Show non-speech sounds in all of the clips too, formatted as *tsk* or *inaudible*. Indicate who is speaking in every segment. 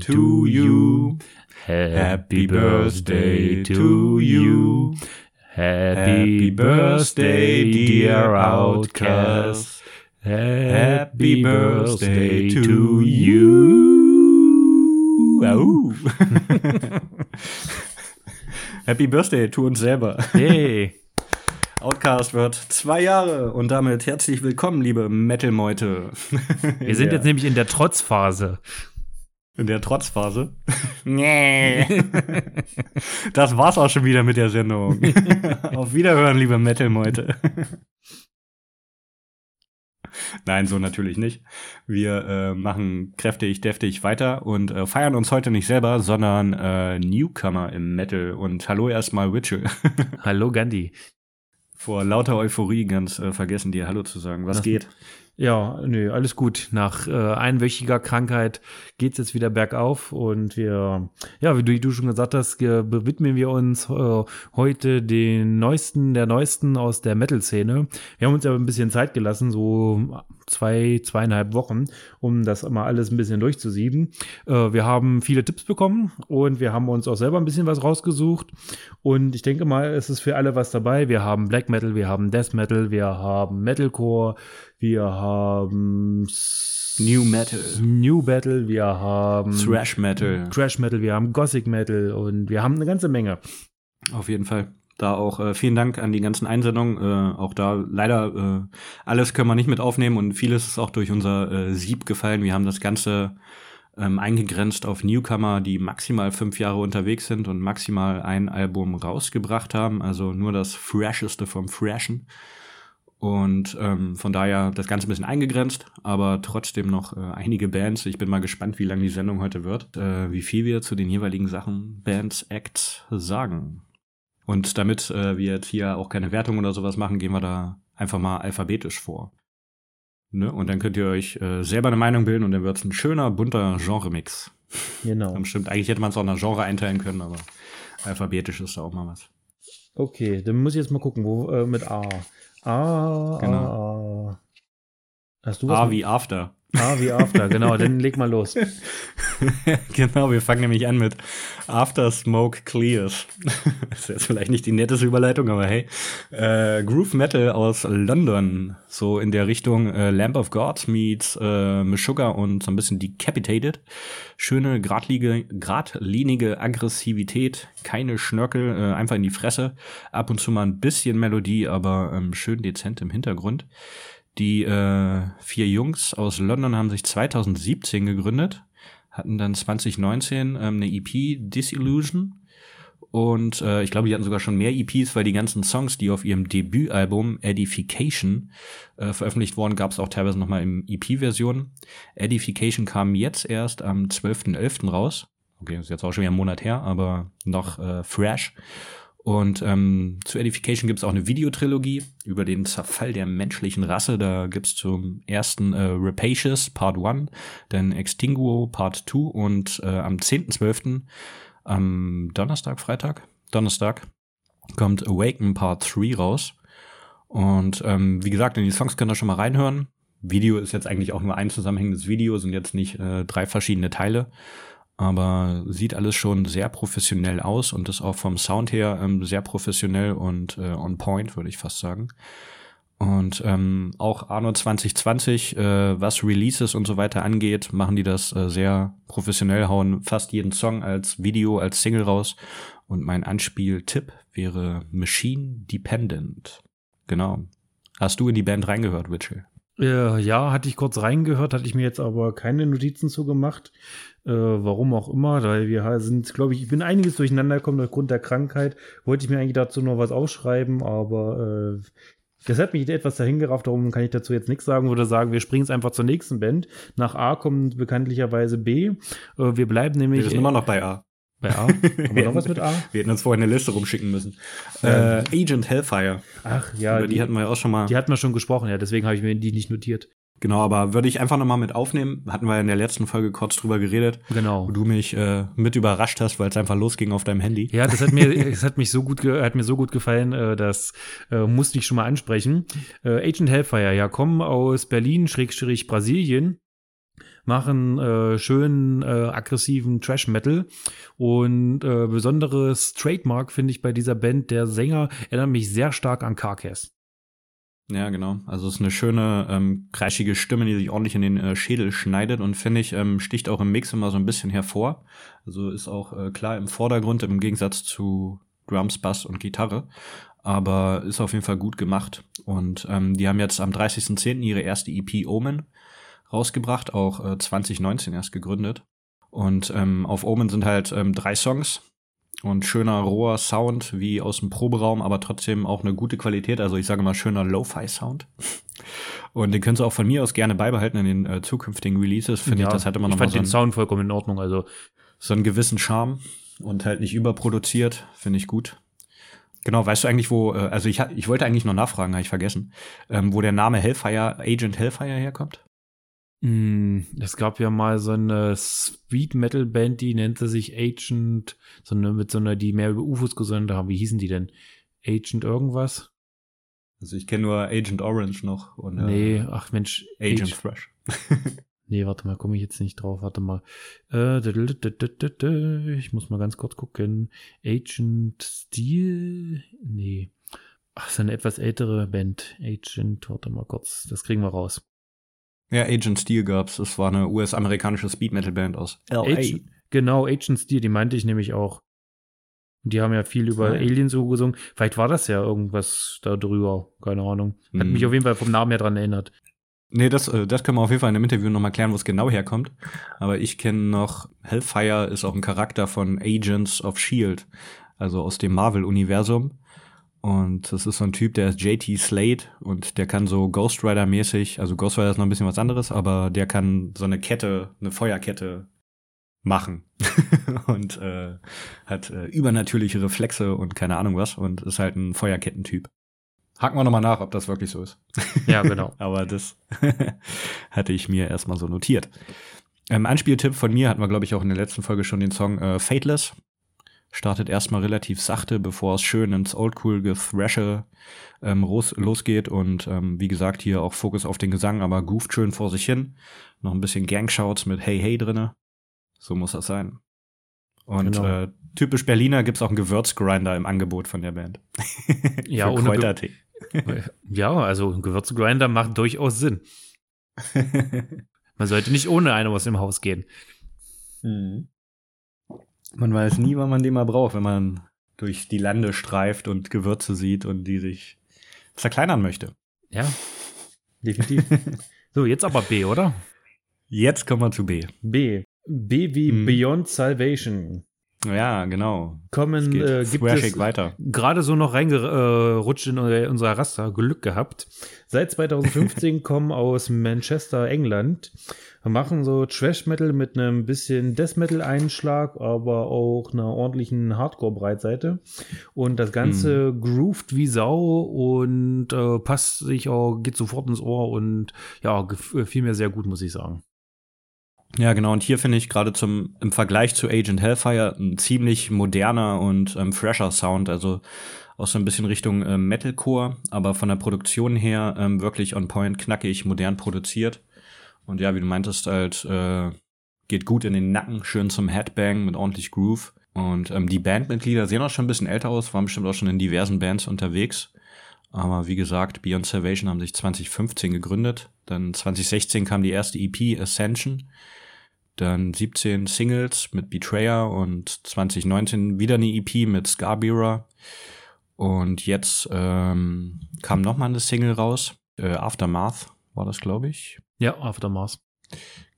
Speaker 1: Happy birthday to you. Happy birthday to you. Happy birthday, dear Outcast. Happy birthday to you. *laughs*
Speaker 2: Au. Happy Birthday to uns selber.
Speaker 1: Hey. *laughs*
Speaker 2: Outcast wird zwei Jahre und damit herzlich willkommen, liebe Metal-Meute.
Speaker 1: Wir sind
Speaker 2: Ja.
Speaker 1: jetzt nämlich in der Trotzphase.
Speaker 2: In der Trotzphase. Nee. *laughs* das war's auch schon wieder mit der Sendung. *laughs* Auf Wiederhören, liebe Metal-Meute. Nein, so natürlich nicht. Wir äh, machen kräftig, deftig weiter und äh, feiern uns heute nicht selber, sondern äh, Newcomer im Metal. Und hallo erstmal Witchell.
Speaker 1: Hallo Gandhi.
Speaker 2: Vor lauter Euphorie ganz äh, vergessen, dir Hallo zu sagen. Was
Speaker 1: Das-
Speaker 2: geht?
Speaker 1: Ja, nö, alles gut. Nach äh, einwöchiger Krankheit geht's jetzt wieder bergauf und wir, ja, wie du, wie du schon gesagt hast, widmen wir uns äh, heute den neuesten, der neuesten aus der Metal-Szene. Wir haben uns aber ein bisschen Zeit gelassen, so zwei, zweieinhalb Wochen, um das mal alles ein bisschen durchzusieben. Äh, wir haben viele Tipps bekommen und wir haben uns auch selber ein bisschen was rausgesucht. Und ich denke mal, es ist für alle was dabei. Wir haben Black Metal, wir haben Death Metal, wir haben Metalcore, wir haben
Speaker 2: New Metal.
Speaker 1: New Metal, wir haben
Speaker 2: Thrash Metal.
Speaker 1: Trash Metal, wir haben Gothic Metal und wir haben eine ganze Menge.
Speaker 2: Auf jeden Fall. Da auch äh, vielen Dank an die ganzen Einsendungen. Äh, auch da leider äh, alles können wir nicht mit aufnehmen und vieles ist auch durch unser äh, Sieb gefallen. Wir haben das Ganze ähm, eingegrenzt auf Newcomer, die maximal fünf Jahre unterwegs sind und maximal ein Album rausgebracht haben. Also nur das Fresheste vom Freshen. Und ähm, von daher das Ganze ein bisschen eingegrenzt, aber trotzdem noch äh, einige Bands. Ich bin mal gespannt, wie lang die Sendung heute wird, äh, wie viel wir zu den jeweiligen Sachen, Bands, Acts sagen. Und damit äh, wir jetzt hier auch keine Wertung oder sowas machen, gehen wir da einfach mal alphabetisch vor. Ne? Und dann könnt ihr euch äh, selber eine Meinung bilden und dann wird's ein schöner, bunter Genre-Mix.
Speaker 1: Genau.
Speaker 2: Ja, Stimmt, eigentlich hätte man es auch nach Genre einteilen können, aber alphabetisch ist da auch mal was.
Speaker 1: Okay, dann muss ich jetzt mal gucken, wo äh, mit A. A,
Speaker 2: Genau.
Speaker 1: A, A. Hast du was?
Speaker 2: A
Speaker 1: mit-
Speaker 2: wie After.
Speaker 1: A wie After, genau, dann leg mal los. *laughs*
Speaker 2: genau, wir fangen nämlich an mit After Smoke Clears. *laughs* ist jetzt vielleicht nicht die netteste Überleitung, aber hey. Äh, Groove Metal aus London, so in der Richtung äh, Lamp of God meets äh, Meshuggah und so ein bisschen Decapitated. Schöne, gradlinige Aggressivität, keine Schnörkel, äh, einfach in die Fresse. Ab und zu mal ein bisschen Melodie, aber ähm, schön dezent im Hintergrund. Die äh, vier Jungs aus London haben sich 2017 gegründet, hatten dann 2019 ähm, eine EP Disillusion und äh, ich glaube, die hatten sogar schon mehr EPs, weil die ganzen Songs, die auf ihrem Debütalbum Edification äh, veröffentlicht wurden, gab es auch teilweise noch mal im EP-Version. Edification kam jetzt erst am 12.11. raus. Okay, ist jetzt auch schon wieder ein Monat her, aber noch äh, fresh. Und ähm, zu Edification gibt es auch eine Videotrilogie über den Zerfall der menschlichen Rasse. Da gibt's zum ersten äh, Rapacious Part 1, dann Extinguo Part 2 und äh, am 10.12. am Donnerstag, Freitag, Donnerstag, kommt Awaken Part 3 raus. Und ähm, wie gesagt, in die Songs könnt ihr schon mal reinhören. Video ist jetzt eigentlich auch nur ein zusammenhängendes Video, sind jetzt nicht äh, drei verschiedene Teile aber sieht alles schon sehr professionell aus und ist auch vom Sound her ähm, sehr professionell und äh, on point, würde ich fast sagen. Und ähm, auch Arno 2020, äh, was Releases und so weiter angeht, machen die das äh, sehr professionell, hauen fast jeden Song als Video, als Single raus. Und mein Anspieltipp wäre Machine Dependent. Genau. Hast du in die Band reingehört, Witchell?
Speaker 1: Äh, ja, hatte ich kurz reingehört, hatte ich mir jetzt aber keine Notizen zu gemacht. Äh, warum auch immer, weil wir sind, glaube ich, ich bin einiges durcheinander gekommen aufgrund der Krankheit. Wollte ich mir eigentlich dazu noch was aufschreiben, aber äh, das hat mich etwas dahingerafft, darum kann ich dazu jetzt nichts sagen. Würde sagen, wir springen jetzt einfach zur nächsten Band. Nach A kommt bekanntlicherweise B. Äh, wir bleiben nämlich
Speaker 2: Wir sind immer noch bei A.
Speaker 1: bei A. Haben wir noch was mit A? *laughs*
Speaker 2: Wir hätten uns vorher eine Liste rumschicken müssen. Äh, Agent Hellfire.
Speaker 1: Ach ja,
Speaker 2: Über die, hatten wir ja auch schon mal.
Speaker 1: die hatten wir schon gesprochen, ja, deswegen habe ich mir die nicht notiert.
Speaker 2: Genau, aber würde ich einfach nochmal mit aufnehmen. Hatten wir in der letzten Folge kurz drüber geredet,
Speaker 1: Genau.
Speaker 2: wo du mich äh, mit überrascht hast, weil es einfach losging auf deinem Handy.
Speaker 1: Ja, das hat mir, *laughs* es hat mich so gut, hat mir so gut gefallen, äh, das äh, musste ich schon mal ansprechen. Äh, Agent Hellfire, ja, kommen aus Berlin, Schrägstrich Brasilien. machen äh, schönen, äh, aggressiven Trash-Metal. Und äh, besonderes Trademark finde ich bei dieser Band, der Sänger erinnert mich sehr stark an Carcass.
Speaker 2: Ja, genau. Also es ist eine schöne, ähm, kreischige Stimme, die sich ordentlich in den äh, Schädel schneidet und finde ich, ähm, sticht auch im Mix immer so ein bisschen hervor. Also ist auch äh, klar im Vordergrund im Gegensatz zu Drums, Bass und Gitarre. Aber ist auf jeden Fall gut gemacht. Und ähm, die haben jetzt am 30.10. ihre erste EP Omen rausgebracht, auch äh, 2019 erst gegründet. Und ähm, auf Omen sind halt ähm, drei Songs und schöner roher Sound wie aus dem Proberaum, aber trotzdem auch eine gute Qualität. Also ich sage mal schöner Lo-Fi-Sound. Und den könnt ihr auch von mir aus gerne beibehalten in den äh, zukünftigen Releases. Finde ja, ich, das hätte man
Speaker 1: noch Ich fand so den Sound vollkommen in Ordnung. Also
Speaker 2: so einen gewissen Charme und halt nicht überproduziert. Finde ich gut. Genau, weißt du eigentlich, wo, äh, also ich, ich wollte eigentlich noch nachfragen, habe ich vergessen, ähm, wo der Name Hellfire, Agent Hellfire herkommt?
Speaker 1: Mm, es gab ja mal so eine Speed Metal Band, die nannte sich Agent, so eine, mit so einer, die mehr über UFOs gesungen haben. Wie hießen die denn? Agent irgendwas?
Speaker 2: Also ich kenne nur Agent Orange noch.
Speaker 1: Und, äh, nee, ach Mensch.
Speaker 2: Agent, Agent Thrash. *laughs* *laughs*
Speaker 1: nee, warte mal, komme ich jetzt nicht drauf. Warte mal. Äh, ich muss mal ganz kurz gucken. Agent Steel? Nee. Ach, ist eine etwas ältere Band. Agent, warte mal kurz. Das kriegen wir raus.
Speaker 2: Ja, Agent Steel gab's. Das war eine US-amerikanische Speed-Metal-Band aus
Speaker 1: LA. Agent, genau, Agent Steel, die meinte ich nämlich auch. Die haben ja viel über ja. Aliens so gesungen. Vielleicht war das ja irgendwas da drüber. Keine Ahnung. Hat hm. mich auf jeden Fall vom Namen her dran erinnert.
Speaker 2: Nee, das, äh, das können wir auf jeden Fall in einem Interview nochmal klären, wo es genau herkommt. Aber ich kenne noch, Hellfire ist auch ein Charakter von Agents of S.H.I.E.L.D., also aus dem Marvel-Universum. Und das ist so ein Typ, der ist JT Slade und der kann so Ghost Rider-mäßig, also Ghost Rider ist noch ein bisschen was anderes, aber der kann so eine Kette, eine Feuerkette machen *laughs* und äh, hat äh, übernatürliche Reflexe und keine Ahnung was und ist halt ein Feuerkettentyp. Haken wir nochmal nach, ob das wirklich so ist.
Speaker 1: Ja, genau. *laughs*
Speaker 2: aber das *laughs* hatte ich mir erstmal so notiert. Ähm, Anspieltipp von mir hatten wir, glaube ich, auch in der letzten Folge schon den Song äh, Fateless startet erstmal relativ sachte, bevor es schön ins Oldschool-Gethrashe ähm, losgeht. Und ähm, wie gesagt, hier auch Fokus auf den Gesang, aber gooft schön vor sich hin. Noch ein bisschen Gangshouts mit Hey Hey drinne. So muss das sein. Und genau. äh, typisch Berliner gibt's auch einen Gewürzgrinder im Angebot von der Band. *laughs*
Speaker 1: ja, ohne Kräutertee. *laughs* ja, also ein Gewürzgrinder macht durchaus Sinn. *laughs* Man sollte nicht ohne eine was im Haus gehen.
Speaker 2: Mhm. Man weiß nie, wann man den mal braucht, wenn man durch die Lande streift und Gewürze sieht und die sich zerkleinern möchte.
Speaker 1: Ja, *laughs* definitiv. so, jetzt aber B, oder?
Speaker 2: Jetzt kommen wir zu B.
Speaker 1: B. B wie hm. Beyond Salvation.
Speaker 2: Ja, genau.
Speaker 1: Kommen äh, gibt es weiter. gerade so noch reingerutscht in unser Raster, Glück gehabt. Seit 2015 *laughs* kommen aus Manchester, England, machen so Trash Metal mit einem bisschen Death Metal Einschlag, aber auch einer ordentlichen Hardcore Breitseite und das ganze hm. grooved wie Sau und äh, passt sich auch geht sofort ins Ohr und ja, gefiel mir sehr gut, muss ich sagen.
Speaker 2: Ja, genau. Und hier finde ich gerade zum im Vergleich zu Agent Hellfire ein ziemlich moderner und ähm, fresher Sound. Also auch so ein bisschen Richtung ähm, Metalcore, aber von der Produktion her ähm, wirklich on point, knackig, modern produziert. Und ja, wie du meintest, halt äh, geht gut in den Nacken, schön zum Headbang mit ordentlich Groove. Und ähm, die Bandmitglieder sehen auch schon ein bisschen älter aus, waren bestimmt auch schon in diversen Bands unterwegs. Aber wie gesagt, Beyond Salvation haben sich 2015 gegründet. Dann 2016 kam die erste EP Ascension dann 17 Singles mit Betrayer und 2019 wieder eine EP mit Scarbira. Und jetzt ähm, kam noch mal eine Single raus, äh, Aftermath war das, glaube ich.
Speaker 1: Ja, Aftermath.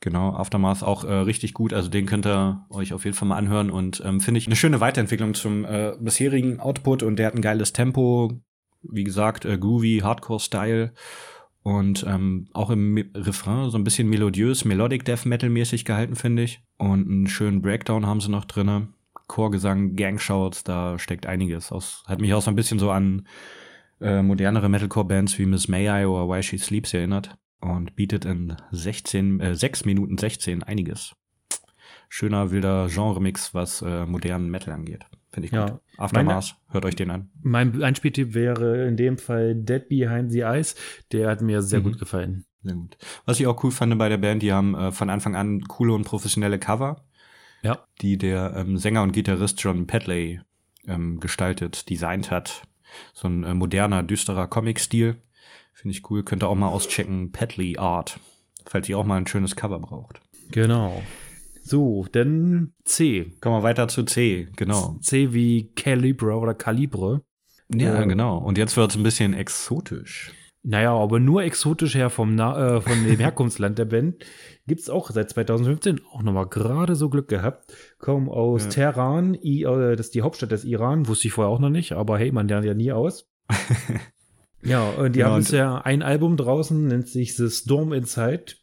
Speaker 2: Genau, Aftermath auch äh, richtig gut. Also den könnt ihr euch auf jeden Fall mal anhören und ähm, finde ich eine schöne Weiterentwicklung zum äh, bisherigen Output und der hat ein geiles Tempo. Wie gesagt, äh, groovy, Hardcore-Style und ähm, auch im Refrain so ein bisschen melodiös, Melodic Death Metal mäßig gehalten, finde ich. Und einen schönen Breakdown haben sie noch drinne. Chorgesang, Gangshouts, da steckt einiges. Aus, hat mich auch so ein bisschen so an äh, modernere Metalcore-Bands wie Miss May I oder Why She Sleeps erinnert. Und bietet in 16, äh, 6 Minuten 16 einiges. Schöner, wilder Genre-Mix, was äh, modernen Metal angeht. Finde ich ja. gut. Aftermath, hört euch den an.
Speaker 1: Mein Einspieltipp wäre in dem Fall Dead Behind the Eyes. Der hat mir sehr mhm. gut gefallen.
Speaker 2: Sehr gut. Was ich auch cool fand bei der Band, die haben äh, von Anfang an coole und professionelle Cover.
Speaker 1: Ja.
Speaker 2: Die der ähm, Sänger und Gitarrist John Padley ähm, gestaltet, designt hat. So ein äh, moderner, düsterer Comic-Stil. Finde ich cool. Könnt ihr auch mal auschecken. Padley Art. Falls ihr auch mal ein schönes Cover braucht.
Speaker 1: Genau. So, dann C.
Speaker 2: Kommen wir weiter zu C, genau.
Speaker 1: C wie Calibre oder Calibre.
Speaker 2: Ja,
Speaker 1: Äh,
Speaker 2: genau. Und jetzt wird es ein bisschen exotisch.
Speaker 1: Naja, aber nur exotisch her vom Na äh, von dem *laughs* Herkunftsland der Band. Gibt's auch seit 2015 auch nochmal gerade so Glück gehabt. Kommen aus
Speaker 2: Ja.
Speaker 1: Teheran, I, äh, das ist die Hauptstadt des Iran, wusste ich vorher auch noch nicht, aber hey, man lernt ja nie aus. *laughs* ja, und die
Speaker 2: Ja,
Speaker 1: haben
Speaker 2: und-
Speaker 1: jetzt ja ein Album draußen, nennt sich The Storm Inside.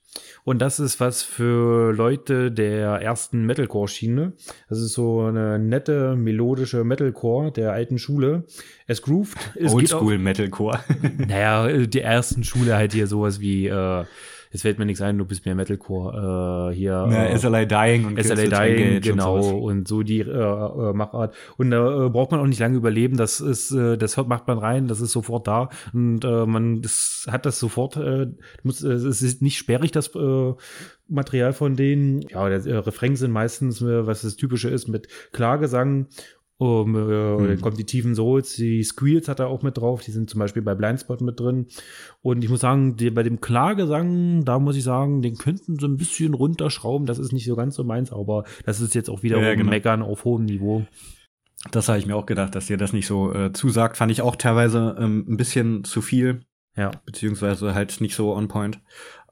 Speaker 1: Und das ist was für Leute der ersten Metalcore-Schiene. Das ist so eine nette, melodische Metalcore der alten Schule. Es grooved. Es geht auch-
Speaker 2: Oldschool Metalcore. *laughs*
Speaker 1: naja, äh, die ersten Schule halt hier sowas wie, äh, es fällt mir nichts ein, du bist mehr Metalcore, äh, hier.
Speaker 2: ja,
Speaker 1: äh,
Speaker 2: SLA Dying und
Speaker 1: SLA Dying, genau,
Speaker 2: Und
Speaker 1: und, so die äh, äh, Machart. Und da äh, braucht man auch nicht lange überleben, das ist, äh, das hört- macht man rein, das ist sofort da und äh, man das hat das sofort, äh, muss, äh, es ist nicht sperrig, das äh, Material von denen. Ja, der äh, Refrain sind meistens, äh, was das Typische ist, mit Klagesang. Um, äh, Dann kommt die tiefen Souls, die Squeals hat er auch mit drauf, die sind zum Beispiel bei Blindspot mit drin. Und ich muss sagen, die, bei dem Klagesang, da muss ich sagen, den könnten sie ein bisschen runterschrauben. Das ist nicht so ganz so meins, aber das ist jetzt auch wieder
Speaker 2: Ja, genau.
Speaker 1: Meckern auf hohem Niveau.
Speaker 2: Das habe ich mir auch gedacht, dass dir das nicht so äh, zusagt. Fand ich auch teilweise ähm, ein bisschen zu viel,
Speaker 1: Ja.
Speaker 2: beziehungsweise halt nicht so on point.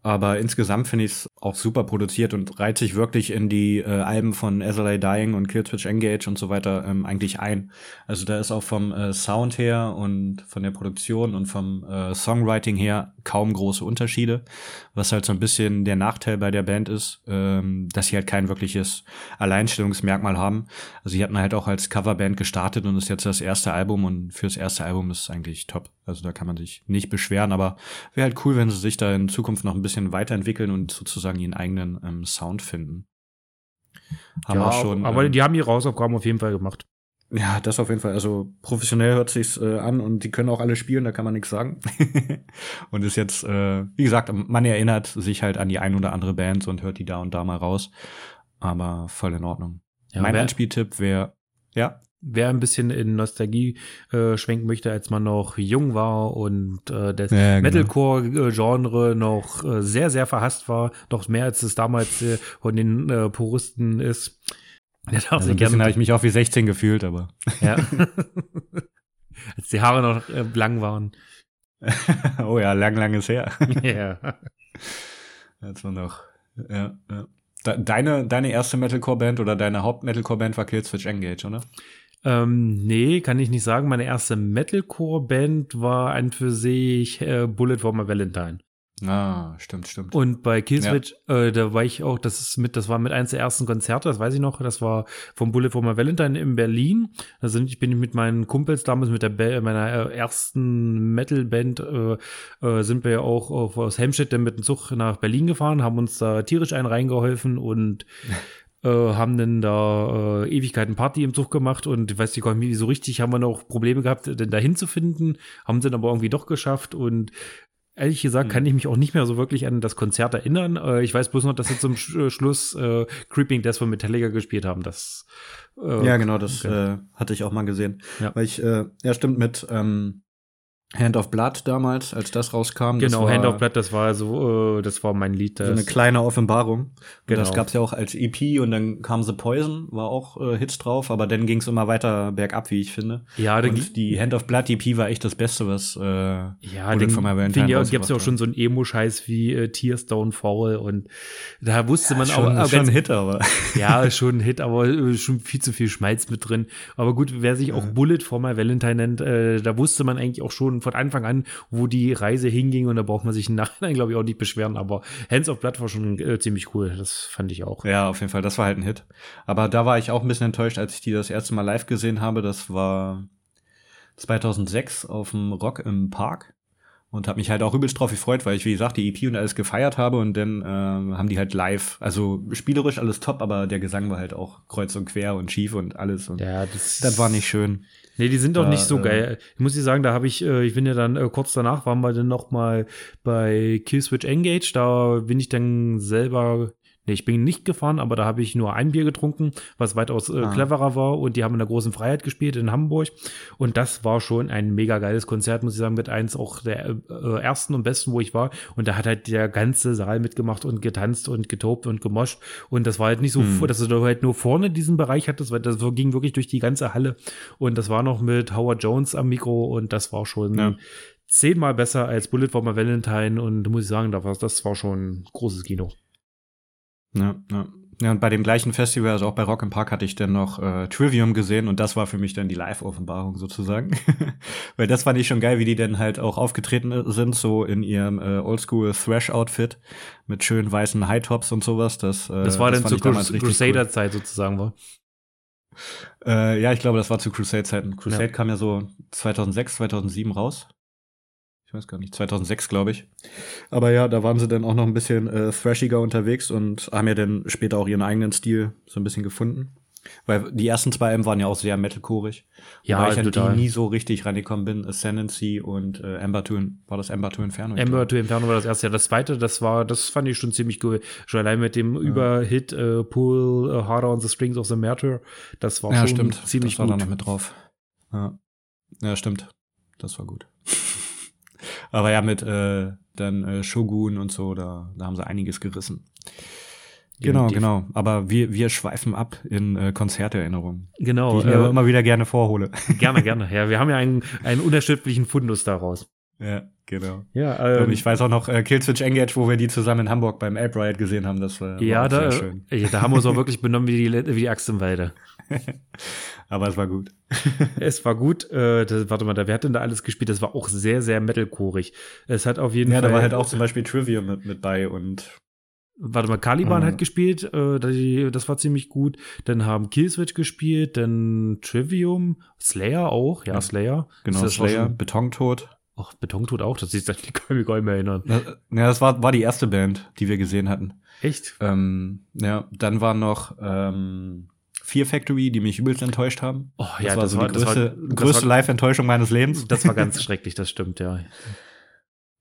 Speaker 2: Aber insgesamt finde ich es auch super produziert und reiht sich wirklich in die äh, Alben von SLA Dying und Killswitch Engage und so weiter ähm, eigentlich ein. Also da ist auch vom äh, Sound her und von der Produktion und vom äh, Songwriting her kaum große Unterschiede. Was halt so ein bisschen der Nachteil bei der Band ist, ähm, dass sie halt kein wirkliches Alleinstellungsmerkmal haben. Also sie hatten halt auch als Coverband gestartet und ist jetzt das erste Album und fürs erste Album ist es eigentlich top. Also da kann man sich nicht beschweren, aber wäre halt cool, wenn sie sich da in Zukunft noch ein bisschen weiterentwickeln und sozusagen ihren eigenen ähm, Sound finden. Haben
Speaker 1: ja,
Speaker 2: schon.
Speaker 1: aber
Speaker 2: ähm,
Speaker 1: die haben ihre Hausaufgaben auf jeden Fall gemacht.
Speaker 2: ja, das auf jeden Fall. Also professionell hört sich's äh, an und die können auch alle spielen, da kann man nichts sagen. *laughs* und ist jetzt, äh, wie gesagt, man erinnert sich halt an die ein oder andere Band und hört die da und da mal raus. Aber voll in Ordnung.
Speaker 1: Ja,
Speaker 2: mein Anspieltipp wäre, ja,
Speaker 1: Wer ein bisschen in Nostalgie äh, schwenken möchte, als man noch jung war und äh, das
Speaker 2: Ja, genau.
Speaker 1: Metalcore-Genre noch äh, sehr, sehr verhasst war, noch mehr als es damals äh, von den äh, Puristen ist. *laughs* Der darf
Speaker 2: also ein bisschen habe ich mich auch wie 16 gefühlt, aber *laughs*
Speaker 1: Ja. *laughs* Als die Haare noch äh, lang waren.
Speaker 2: oh ja, lang, lang ist her.
Speaker 1: ja.
Speaker 2: Jetzt war noch, ja, ja. De- Deine, deine erste Metalcore-Band oder deine Haupt-Metalcore-Band war Killswitch Engage, oder?
Speaker 1: Ähm, nee, kann ich nicht sagen. Meine erste Metalcore-Band war an für sich äh, Bullet for my Valentine.
Speaker 2: Ah, stimmt, stimmt.
Speaker 1: Und bei Killswitch, äh, da war ich auch, das ist mit, das war mit eins der ersten Konzerte, das weiß ich noch, das war vom Bullet for my Valentine in Berlin. Da sind, ich bin mit meinen Kumpels damals mit der Ba- meiner äh, ersten Metal-Band, äh, äh, sind wir ja auch auf, aus Helmstedt dann mit dem Zug nach Berlin gefahren, haben uns da tierisch einen reingeholfen und *laughs* äh, haben dann da äh, Ewigkeiten Party im Zug gemacht und ich weiß nicht, wie so richtig haben wir noch Probleme gehabt, denn dahin zu finden, haben sie dann aber irgendwie doch geschafft und ehrlich gesagt
Speaker 2: Hm.
Speaker 1: kann ich mich auch nicht mehr so wirklich an das Konzert erinnern. Äh, ich weiß bloß noch, dass sie zum Sch äh, Schluss äh, Creeping Death von Metallica gespielt haben. Das äh,
Speaker 2: Ja, genau, das
Speaker 1: okay.
Speaker 2: äh, hatte ich auch mal gesehen.
Speaker 1: Ja.
Speaker 2: Weil ich, äh, ja, stimmt, mit ähm, Hand of Blood damals, als das rauskam. das
Speaker 1: genau,
Speaker 2: war
Speaker 1: Hand of Blood, das war so, äh, das war mein Lied.
Speaker 2: So
Speaker 1: Das,
Speaker 2: eine kleine Offenbarung.
Speaker 1: Genau.
Speaker 2: Das gab's ja auch als EP und dann kam The Poison, war auch äh, Hits drauf, aber dann ging's immer weiter bergab, wie ich finde.
Speaker 1: ja,
Speaker 2: Und die Hand of Blood EP war echt das Beste, was äh,
Speaker 1: ja,
Speaker 2: for My Valentine
Speaker 1: den ja, gibt's ja auch schon so einen Emo-Scheiß wie äh, Tears Don't Fall und da wusste man
Speaker 2: schon,
Speaker 1: auch, auch
Speaker 2: schon
Speaker 1: ganz,
Speaker 2: ein Hit, aber *laughs*
Speaker 1: ja, schon ein Hit, aber äh, schon viel zu viel Schmalz mit drin. Aber gut, wer sich auch Bullet for my Valentine nennt, äh, da wusste man eigentlich auch schon von Anfang an, wo die Reise hinging und da braucht man sich *laughs* im Nachhinein, glaube ich, auch nicht beschweren. Aber Hands of Blood war schon äh, ziemlich cool. Das fand ich auch.
Speaker 2: ja, auf jeden Fall, das war halt ein Hit. Aber da war ich auch ein bisschen enttäuscht, als ich die das erste Mal live gesehen habe. Das war 2006 auf dem Rock im Park. Und habe mich halt auch übelst drauf gefreut, weil ich, wie gesagt, die EP und alles gefeiert habe und dann ähm, haben die halt live, also spielerisch alles top, aber der Gesang war halt auch kreuz und quer und schief und alles und
Speaker 1: Ja, das,
Speaker 2: das war nicht schön.
Speaker 1: Nee, die sind doch nicht so
Speaker 2: äh,
Speaker 1: geil. Ich muss dir sagen, da habe ich, äh, ich bin ja dann äh, kurz danach, waren wir dann noch mal bei Killswitch Engage. Da bin ich dann selber, nee, ich bin nicht gefahren, aber da habe ich nur ein Bier getrunken, was weitaus äh,
Speaker 2: Ah.
Speaker 1: cleverer war. Und die haben in der großen Freiheit gespielt in Hamburg. Und das war schon ein mega geiles Konzert, muss ich sagen, mit eins auch der äh, ersten und besten, wo ich war. Und da hat halt der ganze Saal mitgemacht und getanzt und getobt und gemoscht. Und das war halt nicht so,
Speaker 2: Hm.
Speaker 1: dass du halt nur vorne diesen Bereich hattest, weil das ging wirklich durch die ganze Halle. Und das war noch mit Howard Jones am Mikro und das war schon
Speaker 2: Ja.
Speaker 1: zehnmal besser als Bullet for My Valentine. Und muss ich sagen, das war, das war schon großes Kino.
Speaker 2: Ja, ja. Ja, und bei dem gleichen Festival, also auch bei Rock im Park, hatte ich dann noch äh, Trivium gesehen und das war für mich dann die Live-Offenbarung sozusagen. *laughs* Weil das fand ich schon geil, wie die dann halt auch aufgetreten sind, so in ihrem äh, Oldschool-Thrash-Outfit mit schönen weißen High-Tops und sowas. Das, äh,
Speaker 1: Das war dann zur Crusader-Zeit sozusagen, war.
Speaker 2: Cool. Äh, ja, ich glaube, das war zu Crusade-Zeiten. Crusade
Speaker 1: Ja.
Speaker 2: kam ja so 2006, 2007 raus. Ich weiß gar nicht, 2006, glaube ich. Aber ja, da waren sie dann auch noch ein bisschen äh, thrashiger unterwegs und haben ja dann später auch ihren eigenen Stil so ein bisschen gefunden. Weil die ersten zwei Alben waren ja auch sehr metalcoreig.
Speaker 1: Ja,
Speaker 2: Wobei ich an
Speaker 1: total.
Speaker 2: die nie so richtig reingekommen bin. Ascendancy und äh, Ember to, war das Ember to Inferno? Glaube.
Speaker 1: to Inferno war das erste. Ja, das zweite, das war, das fand ich schon ziemlich cool. Schon allein mit dem Überhit äh, Pull äh, Harder on the Strings of the Martyr. Das war
Speaker 2: Ja,
Speaker 1: schon
Speaker 2: stimmt.
Speaker 1: ziemlich
Speaker 2: das war
Speaker 1: gut.
Speaker 2: da noch mit drauf. Ja. ja, stimmt. Das war gut. Aber ja, mit äh, dann äh, Shogun und so, da, da haben sie einiges gerissen. Genau, genau. Aber wir, wir schweifen ab in äh, Konzerterinnerungen,
Speaker 1: Genau.
Speaker 2: die ich mir aber
Speaker 1: Äh,
Speaker 2: immer wieder gerne vorhole.
Speaker 1: gerne, *laughs* gerne. Ja, wir haben ja einen, einen unerschöpflichen Fundus daraus.
Speaker 2: ja, genau.
Speaker 1: Ja,
Speaker 2: Und ich weiß auch noch äh, Killswitch Engage, wo wir die zusammen in Hamburg beim Ape Riot gesehen haben. Das war,
Speaker 1: ja, da,
Speaker 2: sehr schön.
Speaker 1: ja, da haben wir uns auch wirklich benommen wie die, wie die Axt im Walde. *laughs*
Speaker 2: Aber es war gut. *laughs*
Speaker 1: Es war gut. Äh, das, warte mal, da, wer hat denn da alles gespielt? Das war auch sehr, sehr metalcorig. Es hat auf jeden
Speaker 2: Ja,
Speaker 1: Fall.
Speaker 2: da war halt auch zum Beispiel Trivia mit, mit bei und
Speaker 1: Warte mal, Caliban
Speaker 2: Mhm.
Speaker 1: hat gespielt, äh, die, das war ziemlich gut. Dann haben Killswitch gespielt, dann Trivium, Slayer auch, ja,
Speaker 2: Ja.
Speaker 1: Slayer.
Speaker 2: genau,
Speaker 1: das
Speaker 2: Slayer,
Speaker 1: schon-
Speaker 2: Betontod.
Speaker 1: Ach, Betontod auch, das ist, mich gar nicht mehr erinnern.
Speaker 2: Ja, das war, war die erste Band, die wir gesehen hatten.
Speaker 1: Echt?
Speaker 2: Ähm, ja, dann war noch ähm, Fear Factory, die mich übelst enttäuscht haben.
Speaker 1: Oh
Speaker 2: Das
Speaker 1: ja,
Speaker 2: war
Speaker 1: das
Speaker 2: so
Speaker 1: war,
Speaker 2: die
Speaker 1: das war,
Speaker 2: größte,
Speaker 1: das
Speaker 2: größte Live-Enttäuschung meines Lebens.
Speaker 1: das war ganz *laughs* schrecklich, das stimmt, ja.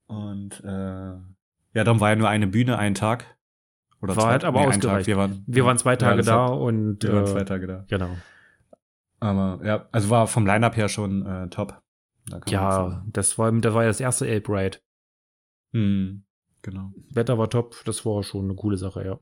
Speaker 2: Und äh, ja, darum war ja nur eine Bühne, ein Tag. Oder
Speaker 1: War halt aber
Speaker 2: ein
Speaker 1: ausgereicht.
Speaker 2: Wir waren,
Speaker 1: Wir waren zwei
Speaker 2: Ja,
Speaker 1: Tage
Speaker 2: das
Speaker 1: da
Speaker 2: hat-
Speaker 1: und
Speaker 2: Wir waren
Speaker 1: äh,
Speaker 2: zwei Tage da.
Speaker 1: genau.
Speaker 2: Aber ja, also war vom Line-Up her schon äh, top. Da
Speaker 1: Ja, das war, das war ja das erste Ape Ride.
Speaker 2: Hm, genau.
Speaker 1: Wetter war top, das war schon eine coole Sache, ja.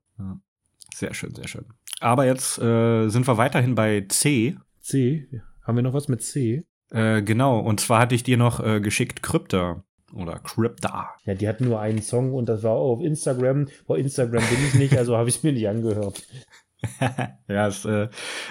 Speaker 2: Sehr schön, sehr schön. Aber jetzt äh, sind wir weiterhin bei C.
Speaker 1: C, haben wir noch was mit C?
Speaker 2: Äh, genau, und zwar hatte ich dir noch äh, geschickt Krypta. Oder Krypta.
Speaker 1: Ja, die hatten nur einen Song und das war auf Instagram. Bei Instagram bin ich nicht, also habe ich es mir nicht angehört. *laughs*
Speaker 2: ja, es äh,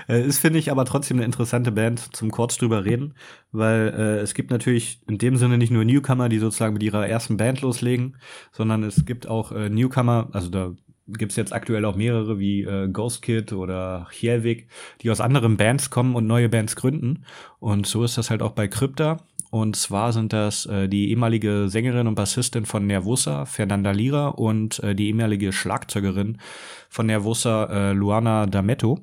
Speaker 2: äh, ist, finde ich, aber trotzdem eine interessante Band zum kurz drüber reden, weil äh, es gibt natürlich in dem Sinne nicht nur Newcomer, die sozusagen mit ihrer ersten Band loslegen, sondern es gibt auch äh, Newcomer, also da gibt's jetzt aktuell auch mehrere wie äh, Ghost Kid oder Hjelvik, die aus anderen Bands kommen und neue Bands gründen. Und so ist das halt auch bei Krypta. Und zwar sind das äh, die ehemalige Sängerin und Bassistin von Nervosa, Fernanda Lira, und äh, die ehemalige Schlagzeugerin von Nervosa, äh, Luana D'Ametto.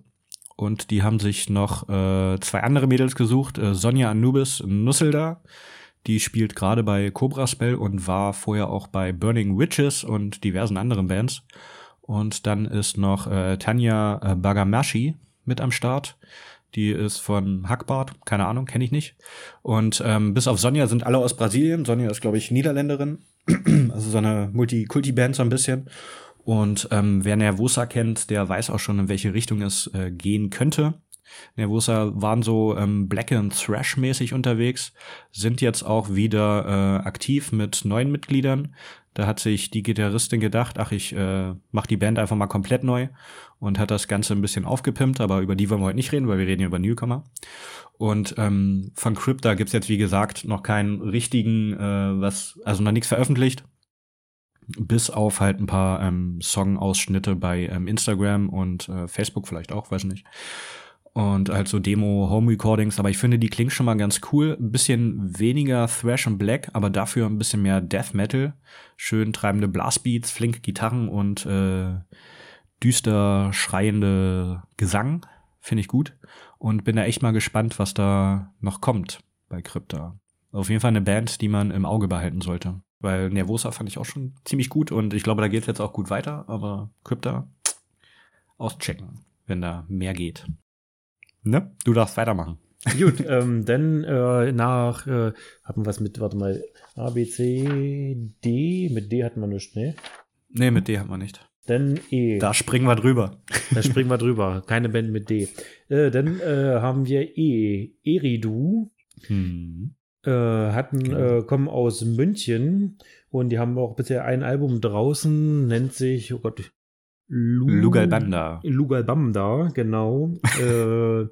Speaker 2: Und die haben sich noch äh, zwei andere Mädels gesucht, äh, Sonja Anubis Nusselda. Die spielt gerade bei Cobra Spell und war vorher auch bei Burning Witches und diversen anderen Bands. Und dann ist noch äh, Tanja äh, Bagamashi mit am Start. Die ist von Hackbart, keine Ahnung, kenne ich nicht. Und ähm, bis auf Sonja sind alle aus Brasilien. Sonja ist, glaube ich, Niederländerin. *clears throat* also so eine Multi-Kulti-Band so ein bisschen. Und ähm, wer Nervosa kennt, der weiß auch schon, in welche Richtung es äh, gehen könnte. Nervosa waren so ähm, Black and Thrash mäßig unterwegs, sind jetzt auch wieder äh, aktiv mit neuen Mitgliedern. Da hat sich die Gitarristin gedacht, ach, ich äh, mach die Band einfach mal komplett neu und hat das Ganze ein bisschen aufgepimpt, aber über die wollen wir heute nicht reden, weil wir reden ja über Newcomer. Und ähm, von Crypta gibt's jetzt, wie gesagt, noch keinen richtigen, äh, was, also noch nichts veröffentlicht. Bis auf halt ein paar ähm, Song-Ausschnitte bei ähm, Instagram und äh, Facebook vielleicht auch, weiß nicht. Und halt so Demo-Home-Recordings, aber ich finde, die klingen schon mal ganz cool. Ein bisschen weniger Thrash und Black, aber dafür ein bisschen mehr Death Metal. Schön treibende Blastbeats, flinke Gitarren und äh, düster schreiende Gesang. Finde ich gut. und bin da echt mal gespannt, was da noch kommt bei Krypta. Auf jeden Fall eine Band, die man im Auge behalten sollte. Weil Nervosa fand ich auch schon ziemlich gut und ich glaube, da geht es jetzt auch gut weiter, aber Krypta *tsk* auschecken, wenn da mehr geht. Ne? Du darfst weitermachen.
Speaker 1: Gut, ähm, dann äh, nach, äh, haben wir was mit, warte mal, A, B, C, D, mit D hatten wir nicht, ne?
Speaker 2: Nee, mit D haben wir nicht.
Speaker 1: Dann E.
Speaker 2: Da springen wir drüber.
Speaker 1: Da springen wir drüber. Keine Band mit D. Äh, dann äh, haben wir E. Eridu.
Speaker 2: Hm.
Speaker 1: Äh, hatten,
Speaker 2: Genau.
Speaker 1: äh, kommen aus München und die haben auch bisher ein Album draußen, nennt sich, oh Gott, Lu
Speaker 2: Lugalbanda.
Speaker 1: Lugalbanda, genau. *laughs* äh,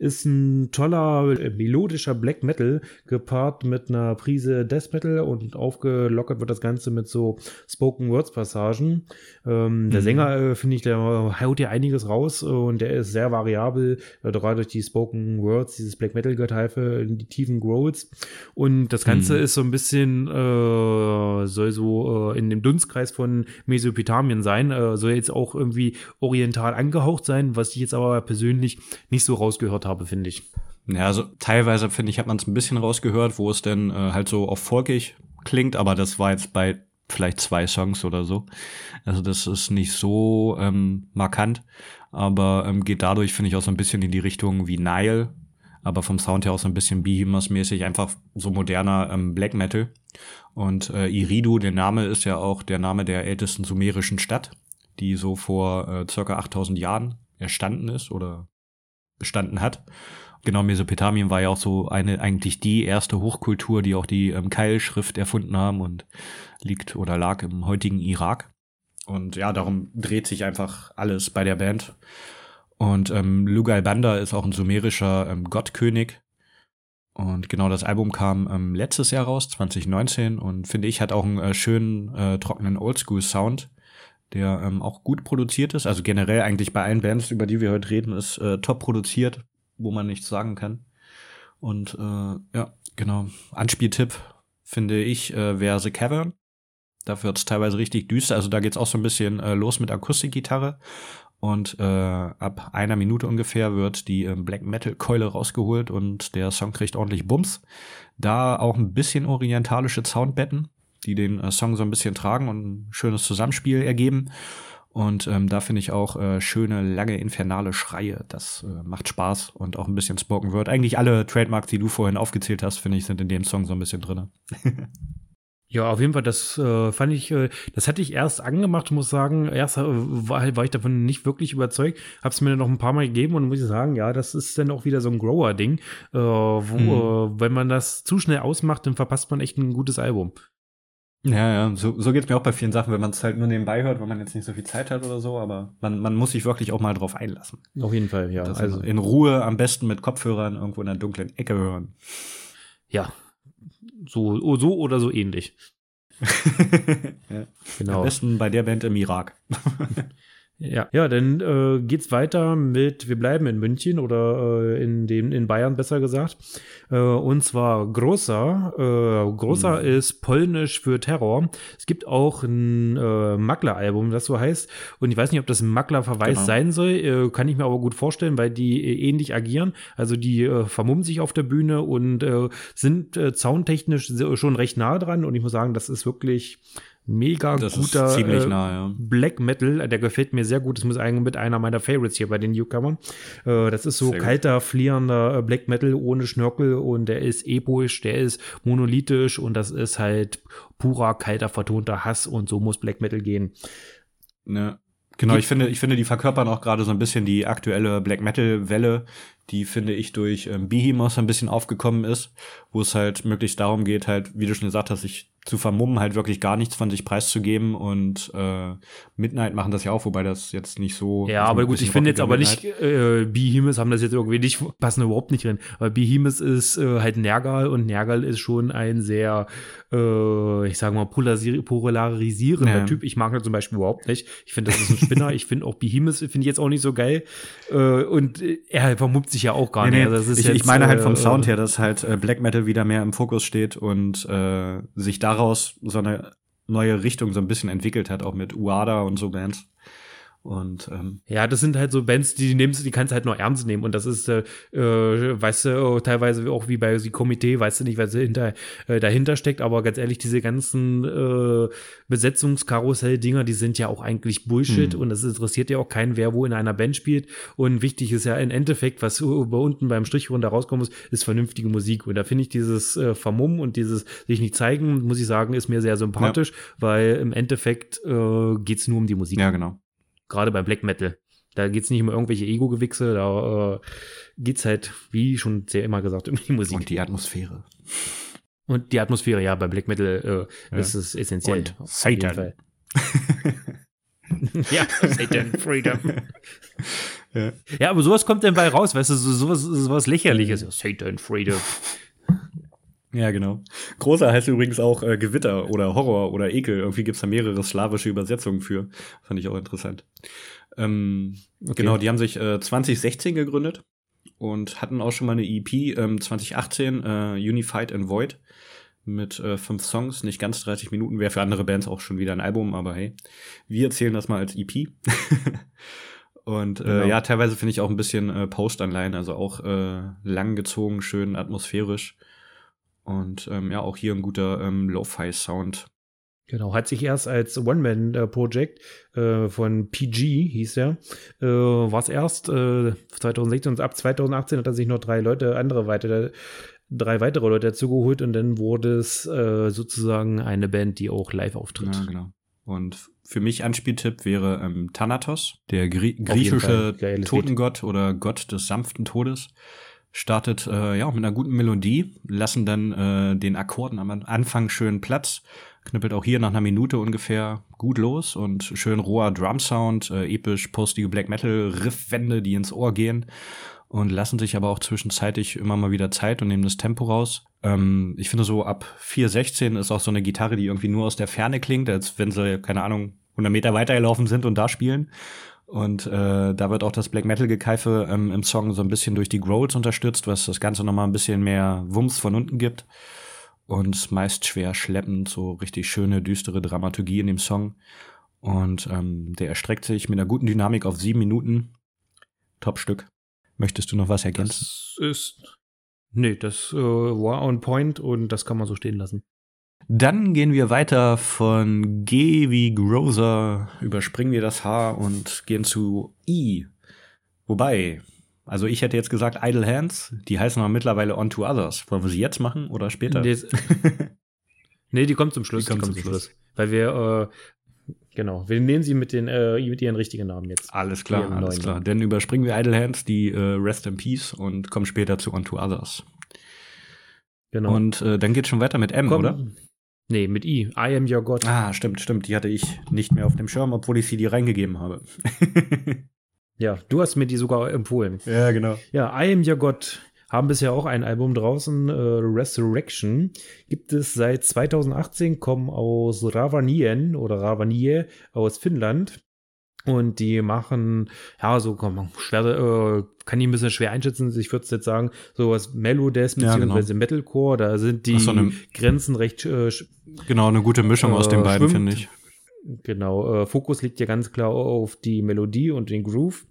Speaker 1: ist ein toller, äh, melodischer Black Metal, gepaart mit einer Prise Death Metal und aufgelockert wird das Ganze mit so Spoken Words Passagen. Ähm, der
Speaker 2: Mhm.
Speaker 1: Sänger, äh, finde ich, der haut ja einiges raus äh, und der ist sehr variabel, äh, gerade durch die Spoken Words, dieses Black Metal Geteife, in die tiefen Growls. Und das Ganze
Speaker 2: Mhm.
Speaker 1: ist so ein bisschen, äh, soll so in dem Dunstkreis von Mesopotamien sein, soll jetzt auch irgendwie oriental angehaucht sein, was ich jetzt aber persönlich nicht so rausgehört habe, finde ich.
Speaker 2: Ja, also teilweise finde ich, hat man es ein bisschen rausgehört, wo es denn äh, halt so auf folkig klingt, aber das war jetzt bei vielleicht zwei Songs oder so. Also das ist nicht so ähm, markant, aber ähm, geht dadurch, finde ich, auch so ein bisschen in die Richtung wie Nile, aber vom Sound her auch so ein bisschen Behemoth-mäßig, einfach so moderner ähm, Black Metal. Und äh, Iridu, der Name ist ja auch der Name der ältesten sumerischen Stadt, die so vor äh, circa 8000 Jahren erstanden ist oder bestanden hat. Genau, Mesopotamien war ja auch so eine, eigentlich die erste Hochkultur, die auch die ähm, Keilschrift erfunden haben und liegt oder lag im heutigen Irak. Und ja, darum dreht sich einfach alles bei der Band. Und ähm, Lugal Banda ist auch ein sumerischer ähm, Gottkönig. Und genau das Album kam ähm, letztes Jahr raus, 2019. Und finde ich, hat auch einen äh, schönen, äh, trockenen Oldschool-Sound, der ähm, auch gut produziert ist. Also generell eigentlich bei allen Bands, über die wir heute reden, ist äh, top produziert, wo man nichts sagen kann. Und äh, ja, genau. Anspieltipp finde ich, äh, wäre The Cavern. Da wird's teilweise richtig düster. Also da geht's auch so ein bisschen äh, los mit Akustikgitarre. Und äh, ab einer Minute ungefähr wird die ähm, Black Metal Keule rausgeholt und der Song kriegt ordentlich Bums. Da auch ein bisschen orientalische Soundbetten, die den äh, Song so ein bisschen tragen und ein schönes Zusammenspiel ergeben. Und ähm, da finde ich auch äh, schöne, lange, infernale Schreie. Das äh, macht Spaß und auch ein bisschen Spoken Word. Eigentlich alle Trademarks, die du vorhin aufgezählt hast, finde ich, sind in dem Song so ein bisschen drin. *laughs*
Speaker 1: Ja, auf jeden Fall, das äh, fand ich, äh, das hatte ich erst angemacht, muss sagen, erst äh, war, war ich davon nicht wirklich überzeugt, hab's mir dann noch ein paar Mal gegeben und muss ich sagen, ja, das ist dann auch wieder so ein Grower-Ding, wo, äh, wenn man das zu schnell ausmacht, dann verpasst man echt ein gutes Album.
Speaker 2: Ja, ja, so, so geht's mir auch bei vielen Sachen, wenn man es halt nur nebenbei hört, weil man jetzt nicht so viel Zeit hat oder so, aber man, man muss sich wirklich auch mal drauf einlassen.
Speaker 1: Auf jeden Fall, ja.
Speaker 2: das
Speaker 1: also,
Speaker 2: in Ruhe, am besten mit Kopfhörern irgendwo in einer dunklen Ecke hören.
Speaker 1: ja. So, so oder so ähnlich. *laughs*
Speaker 2: ja. Am
Speaker 1: Genau.
Speaker 2: besten bei der Band im Irak. *laughs*
Speaker 1: Ja, ja, dann äh, geht's weiter mit, wir bleiben in München oder äh, in dem in Bayern besser gesagt. Äh, und zwar Großer. Äh, Großer
Speaker 2: Mhm.
Speaker 1: ist polnisch für Terror. Es gibt auch ein äh, Makler-Album, das so heißt. Und ich weiß nicht, ob das ein Makler-Verweis
Speaker 2: Genau.
Speaker 1: sein soll. Äh, kann ich mir aber gut vorstellen, weil die äh, ähnlich agieren. Also die äh, vermummen sich auf der Bühne und äh, sind äh, soundtechnisch so- schon recht nah dran. Und ich muss sagen, das ist wirklich mega
Speaker 2: Das
Speaker 1: guter äh,
Speaker 2: nah, ja.
Speaker 1: Black Metal, der gefällt mir sehr gut. Das ist eigentlich mit einer meiner Favorites hier bei den Newcomern. Äh, das ist so
Speaker 2: Sehr gut.
Speaker 1: kalter, flierender äh, Black Metal ohne Schnörkel und der ist episch, der ist monolithisch und das ist halt purer, kalter, vertonter Hass und so muss Black Metal gehen.
Speaker 2: Ja. Genau, ich finde, ich finde, die verkörpern auch gerade so ein bisschen die aktuelle Black Metal Welle, die finde ich durch ähm, Behemoth ein bisschen aufgekommen ist, wo es halt möglichst darum geht, halt, wie du schon gesagt hast, sich zu vermummen, halt wirklich gar nichts von sich preiszugeben und äh, Midnight machen das ja auch, wobei das jetzt nicht so.
Speaker 1: Ja, aber gut, ich finde jetzt aber nicht,
Speaker 2: Midnight.
Speaker 1: äh, Behemoth haben das jetzt irgendwie nicht, passen überhaupt nicht drin. Aber Behemoth ist äh, halt Nergal und Nergal ist schon ein sehr, äh, ich sage mal, polarisi- polarisierender
Speaker 2: Ja.
Speaker 1: Typ. Ich mag das zum Beispiel überhaupt nicht. Ich finde, das ist ein Spinner. ich finde auch Behemoth, finde ich jetzt auch nicht so geil. Äh, und äh, er vermummt sich ja auch gar
Speaker 2: Nee,
Speaker 1: nicht. Also
Speaker 2: ich,
Speaker 1: jetzt,
Speaker 2: ich meine halt vom
Speaker 1: äh,
Speaker 2: Sound her, dass halt äh, Black Metal wieder mehr im Fokus steht und sich daraus so eine neue Richtung so ein bisschen entwickelt hat, auch mit Uada und so Bands. Und ähm,
Speaker 1: ja, das sind halt so Bands, die nimmst, die kannst du halt nur ernst nehmen. Und das ist, äh, äh, weißt du, oh, teilweise auch wie bei die Komitee, weißt du nicht, was hinter, äh, dahinter steckt. Aber ganz ehrlich, diese ganzen äh, Besetzungskarussell-Dinger, die sind ja auch eigentlich Bullshit. Mhm. Und es interessiert ja auch keinen, wer wo in einer Band spielt. Und wichtig ist ja im Endeffekt, was über unten beim Strich runter rauskommt, ist, ist vernünftige Musik. Und da finde ich dieses äh, Vermummen und dieses sich nicht zeigen, muss ich sagen, ist mir sehr sympathisch, ja. weil im Endeffekt äh, geht es nur um die Musik.
Speaker 2: Ja, genau
Speaker 1: gerade bei Black Metal. Da geht es nicht um irgendwelche Ego-Gewichse, da äh, geht es halt, wie schon sehr immer gesagt, um die Musik.
Speaker 2: Und die Atmosphäre.
Speaker 1: Und die Atmosphäre, ja, bei Black Metal äh, ja. ist es essentiell. Und
Speaker 2: Satan. *laughs*
Speaker 1: ja, Satan, Freedom. Ja. ja. aber sowas kommt dann bei raus, weißt du, so, sowas, sowas lächerliches. Satan, Freedom.
Speaker 2: Ja, genau. Großer heißt übrigens auch äh, Gewitter oder Horror oder Ekel. Irgendwie gibt's da mehrere slawische Übersetzungen für. Fand ich auch interessant. Ähm, okay. Genau, die haben sich äh, 2016 gegründet und hatten auch schon mal eine EP ähm, 2018, äh, Unified and Void, mit äh, fünf Songs, nicht ganz 30 Minuten. Wäre für andere Bands auch schon wieder ein Album, aber hey, wir erzählen das mal als EP. *laughs* Und äh, genau. ja, teilweise finde ich auch ein bisschen äh, Post-Anleihen, also auch äh, langgezogen, schön atmosphärisch. Und ähm, ja, auch hier ein guter ähm, Lo-Fi-Sound.
Speaker 1: Genau, hat sich erst als One-Man-Project äh, von PG, hieß er, äh, war es erst äh, 2016 und ab 2018 hat er sich noch drei Leute, andere weitere, drei weitere Leute dazugeholt und dann wurde es äh, sozusagen eine Band, die auch live auftritt.
Speaker 2: Ja, genau. Und für mich Anspieltipp wäre ähm, Thanatos, der Grie griechische Totengott oder Gott des sanften Todes startet äh, ja mit einer guten Melodie, lassen dann äh, den Akkorden am Anfang schön Platz, knüppelt auch hier nach einer Minute ungefähr gut los und schön roher Drum-Sound, äh, episch postige Black Metal Riffwände, die ins Ohr gehen und lassen sich aber auch zwischenzeitlich immer mal wieder Zeit und nehmen das Tempo raus. Ähm, ich finde so ab 4.16 ist auch so eine Gitarre, die irgendwie nur aus der Ferne klingt, als wenn sie, keine Ahnung, 100 Meter weitergelaufen sind und da spielen. Und äh, da wird auch das Black Metal-Gekeife ähm, im Song so ein bisschen durch die Growls unterstützt, was das Ganze nochmal ein bisschen mehr Wumms von unten gibt. Und meist schwer schleppend, so richtig schöne, düstere Dramaturgie in dem Song. Und ähm, der erstreckt sich mit einer guten Dynamik auf sieben Minuten. Top-Stück. Möchtest du noch was ergänzen?
Speaker 1: Das ist. Nee, das äh, war on point und das kann man so stehen lassen.
Speaker 2: Dann gehen wir weiter von G wie Grozer, überspringen wir das H und gehen zu I. Wobei, also ich hätte jetzt gesagt Idle Hands, die heißen aber mittlerweile On to Others. Wollen wir sie jetzt machen oder später?
Speaker 1: Nee, *laughs* nee die kommt zum Schluss.
Speaker 2: Die kommt, die kommt zum, Schluss. Schluss.
Speaker 1: Weil wir, äh, genau, wir nehmen sie mit, den, äh, mit ihren richtigen Namen jetzt.
Speaker 2: Alles klar, alles klar. Namen. Dann überspringen wir Idle Hands, die äh, Rest in Peace und kommen später zu On to Others. Genau. Und äh, dann geht schon weiter mit M, Komm, oder?
Speaker 1: Nee, mit I. I am your God.
Speaker 2: Ah, stimmt, stimmt. Die hatte ich nicht mehr auf dem Schirm, obwohl ich sie dir reingegeben habe. *laughs*
Speaker 1: ja, du hast mir die sogar empfohlen.
Speaker 2: Ja, genau.
Speaker 1: Ja, I am your God haben bisher auch ein Album draußen, äh, Resurrection. Gibt es seit 2018, kommen aus Ravanien oder Ravanie aus Finnland. Und die machen, ja, so komm, schwer, äh, kann ich ein bisschen schwer einschätzen. Ich würde jetzt sagen, sowas Melodeath beziehungsweise ja, genau. Metalcore, da sind die so eine, Grenzen recht äh,
Speaker 2: Genau, eine gute Mischung äh, aus den beiden, finde ich.
Speaker 1: Genau, äh, Fokus liegt ja ganz klar auf die Melodie und den Groove.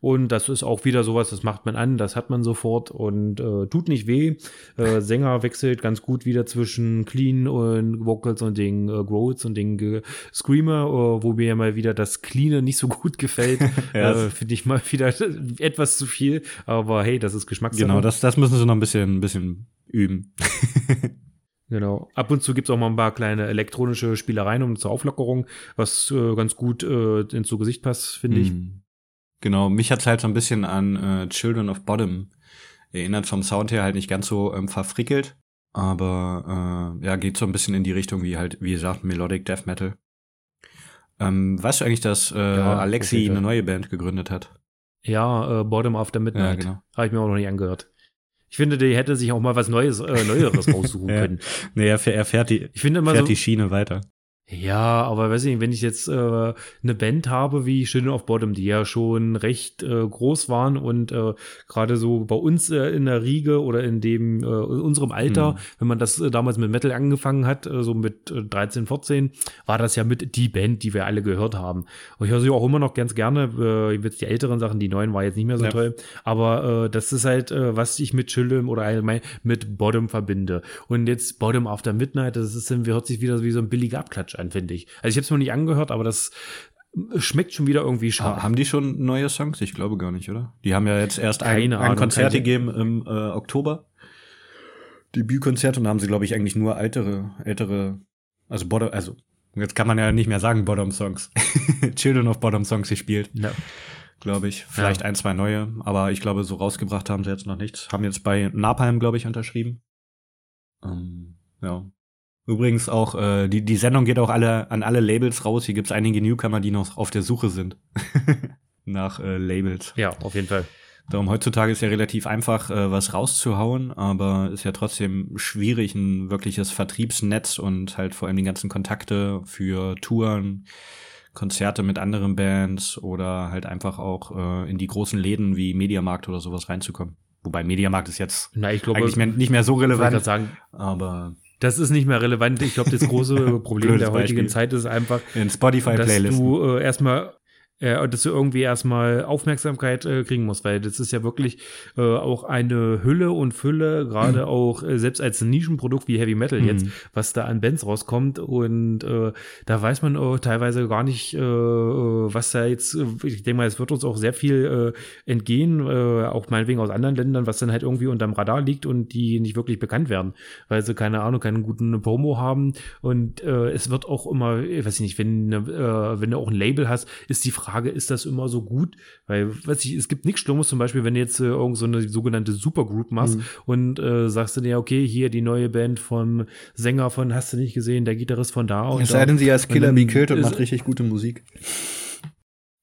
Speaker 1: Und das ist auch wieder sowas, das macht man an, das hat man sofort und äh, tut nicht weh. Äh, Sänger wechselt ganz gut wieder zwischen Clean und Vocals und den äh, Growls und den Screamer, äh, wo mir ja mal wieder das Cleane nicht so gut gefällt. *laughs* äh, Finde ich mal wieder *laughs* etwas zu viel, aber hey, das ist Geschmackssache.
Speaker 2: Genau, das, das müssen sie noch ein bisschen, ein bisschen üben. *laughs*
Speaker 1: Genau. Ab und zu gibt's auch mal ein paar kleine elektronische Spielereien um zur Auflockerung, was äh, ganz gut äh, ins so Gesicht passt, finde ich.
Speaker 2: Genau, mich hat's halt so ein bisschen an äh, Children of Bottom erinnert, vom Sound her halt nicht ganz so ähm, verfrickelt, aber äh, ja, geht so ein bisschen in die Richtung wie halt, wie gesagt, Melodic Death Metal. Ähm, weißt du eigentlich, dass äh, ja, Alexi eine neue Band gegründet hat?
Speaker 1: Ja, äh, Bottom After Midnight. Ja, genau. Habe ich mir auch noch nicht angehört. Ich finde, die hätte sich auch mal was Neues, äh, Neueres *laughs* raussuchen können.
Speaker 2: Nee, er, er fährt die,
Speaker 1: ich finde immer
Speaker 2: fährt
Speaker 1: so,
Speaker 2: die Schiene weiter.
Speaker 1: Ja, aber weiß ich nicht, wenn ich jetzt äh, eine Band habe wie Children of Bottom, die ja schon recht äh, groß waren und äh, gerade so bei uns äh, in der Riege oder in dem äh, in unserem Alter, mhm. wenn man das äh, damals mit Metal angefangen hat, äh, so mit äh, 13, 14, war das ja mit die Band, die wir alle gehört haben. Und ich höre sie auch immer noch ganz gerne. Äh, jetzt die älteren Sachen, die neuen war jetzt nicht mehr so ja. toll, aber äh, das ist halt, äh, was ich mit Children oder allgemein mit Bottom verbinde. Und jetzt Bottom After Midnight, das ist, hört sich wieder wie so ein billiger Abklatsch an, finde ich. Also ich habe es noch nicht angehört, aber das schmeckt schon wieder irgendwie scharf.
Speaker 2: Haben die schon neue Songs? Ich glaube gar nicht, oder? Die haben ja jetzt erst ein, ein Konzert gegeben im äh, Oktober. Debütkonzert und da haben sie, glaube ich, eigentlich nur ältere, ältere, also Bottom, also jetzt kann man ja nicht mehr sagen Bottom Songs. *laughs* Children of Bottom Songs gespielt. Ja. Glaube ich. Vielleicht ja. ein, zwei neue, aber ich glaube, so rausgebracht haben sie jetzt noch nichts. Haben jetzt bei Napalm, glaube ich, unterschrieben. Ähm, ja. Übrigens auch, äh, die, die Sendung geht auch alle an alle Labels raus. Hier gibt es einige Newcomer, die noch auf der Suche sind *laughs* nach äh, Labels.
Speaker 1: Ja, auf jeden Fall.
Speaker 2: Darum heutzutage ist ja relativ einfach, äh, was rauszuhauen, aber ist ja trotzdem schwierig, ein wirkliches Vertriebsnetz und halt vor allem die ganzen Kontakte für Touren, Konzerte mit anderen Bands oder halt einfach auch äh, in die großen Läden wie Mediamarkt oder sowas reinzukommen. Wobei Mediamarkt ist jetzt
Speaker 1: Na, ich glaube,
Speaker 2: eigentlich mehr, nicht mehr so relevant.
Speaker 1: Ich sagen, aber das ist nicht mehr relevant. Ich glaube, das große *laughs* Problem der heutigen Beispiel. Zeit ist einfach,
Speaker 2: in Spotify
Speaker 1: dass du äh, erstmal äh, dass du irgendwie erstmal Aufmerksamkeit äh, kriegen musst, weil das ist ja wirklich äh, auch eine Hülle und Fülle, gerade mhm. auch äh, selbst als Nischenprodukt wie Heavy Metal jetzt, mhm. was da an Bands rauskommt und äh, da weiß man auch teilweise gar nicht, äh, äh was da jetzt, äh, ich denke mal, es wird uns auch sehr viel äh, entgehen, äh, auch meinetwegen aus anderen Ländern, was dann halt irgendwie unterm Radar liegt und die nicht wirklich bekannt werden, weil sie keine Ahnung, keinen guten Promo haben und äh, es wird auch immer, ich weiß nicht, wenn, äh, wenn du auch ein Label hast, ist die Frage, ist das immer so gut? Weil, weiß ich, es gibt nichts Schlimmes, zum Beispiel, wenn du jetzt äh, irgend so eine sogenannte Supergroup machst mhm. und äh, sagst du dir, okay, hier die neue Band vom Sänger von, hast du nicht gesehen, der Gitarrist von da
Speaker 2: und Es sei denn, sie heißt Killer Be Killed und macht richtig gute Musik.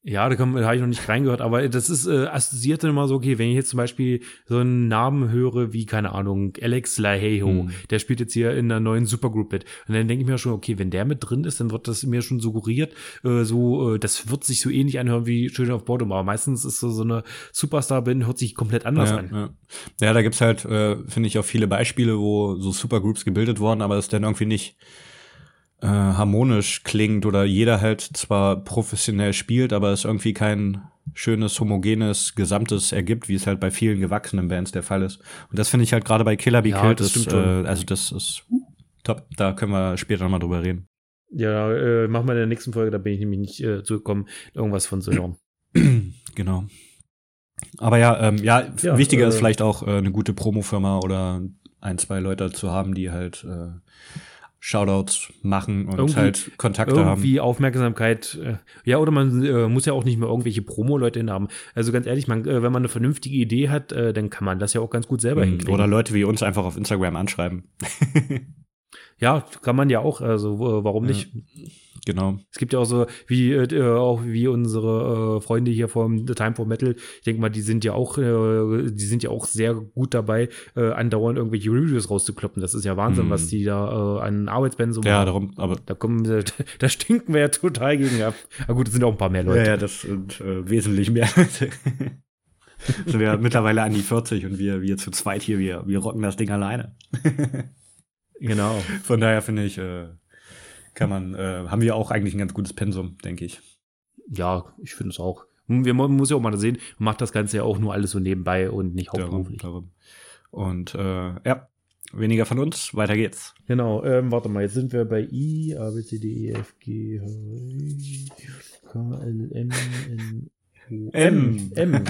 Speaker 1: Ja, da, da habe ich noch nicht reingehört, aber das ist äh, assoziiert dann immer so, okay, wenn ich jetzt zum Beispiel so einen Namen höre wie, keine Ahnung, Alex Lahejo, hm. der spielt jetzt hier in einer neuen Supergroup mit. Und dann denke ich mir schon, okay, wenn der mit drin ist, dann wird das mir schon suggeriert, äh, so, äh, das wird sich so ähnlich anhören wie Children of Bottom, aber meistens ist so, so eine Superstar-Band, hört sich komplett anders
Speaker 2: ja,
Speaker 1: an.
Speaker 2: Ja, ja da gibt's halt, äh, finde ich, auch viele Beispiele, wo so Supergroups gebildet wurden, aber es dann irgendwie nicht äh, harmonisch klingt oder jeder halt zwar professionell spielt, aber es irgendwie kein schönes, homogenes, gesamtes ergibt, wie es halt bei vielen gewachsenen Bands der Fall ist. Und das finde ich halt gerade bei Killer Be ja, Killed das ist, äh, also das ist top. Da können wir später nochmal drüber reden.
Speaker 1: Ja, äh, machen wir in der nächsten Folge, da bin ich nämlich nicht äh, zugekommen, irgendwas von zu hören. *clears throat*
Speaker 2: genau. Aber ja, ähm, ja, ja wichtiger äh, ist vielleicht auch äh, eine gute Promofirma oder ein, zwei Leute zu haben, die halt äh, Shoutouts machen und irgendwie, halt Kontakte
Speaker 1: irgendwie
Speaker 2: haben.
Speaker 1: Irgendwie Aufmerksamkeit. Äh, ja, oder man äh, muss ja auch nicht mehr irgendwelche Promo-Leute haben. Also ganz ehrlich, man, äh, wenn man eine vernünftige Idee hat, äh, dann kann man das ja auch ganz gut selber mhm. hinkriegen.
Speaker 2: Oder Leute wie uns einfach auf Instagram anschreiben.
Speaker 1: ja, kann man ja auch. Also warum nicht? Ja.
Speaker 2: Genau.
Speaker 1: Es gibt ja auch so, wie äh, auch wie unsere äh, Freunde hier vom The Time for Metal, ich denke mal, die sind ja auch, äh, die sind ja auch sehr gut dabei, äh, andauernd irgendwelche Reviews rauszukloppen. Das ist ja Wahnsinn, mm. was die da äh, an Arbeitsbänden so
Speaker 2: machen. Ja, darum, aber.
Speaker 1: Da kommen, da, *laughs* da stinken wir ja total gegen ab. Aber gut, es sind auch ein paar mehr Leute.
Speaker 2: Ja, ja das sind äh, wesentlich mehr Leute. *laughs* sind wir *laughs* mittlerweile an die 40 und wir, wir zu zweit hier, wir, wir rocken das Ding alleine.
Speaker 1: genau.
Speaker 2: Von daher finde ich, kann man, äh, haben wir auch eigentlich ein ganz gutes Pensum, denke ich.
Speaker 1: Ja, ich finde es auch. Wir, man muss ja auch mal sehen, man macht das Ganze ja auch nur alles so nebenbei und nicht hauptberuflich.
Speaker 2: Darum, darum. Und äh, ja, weniger von uns, weiter geht's.
Speaker 1: Genau, ähm, warte mal, jetzt sind wir bei I, A, B, C, D, E, F, G, H, I, K, L, M, N, O, M. M.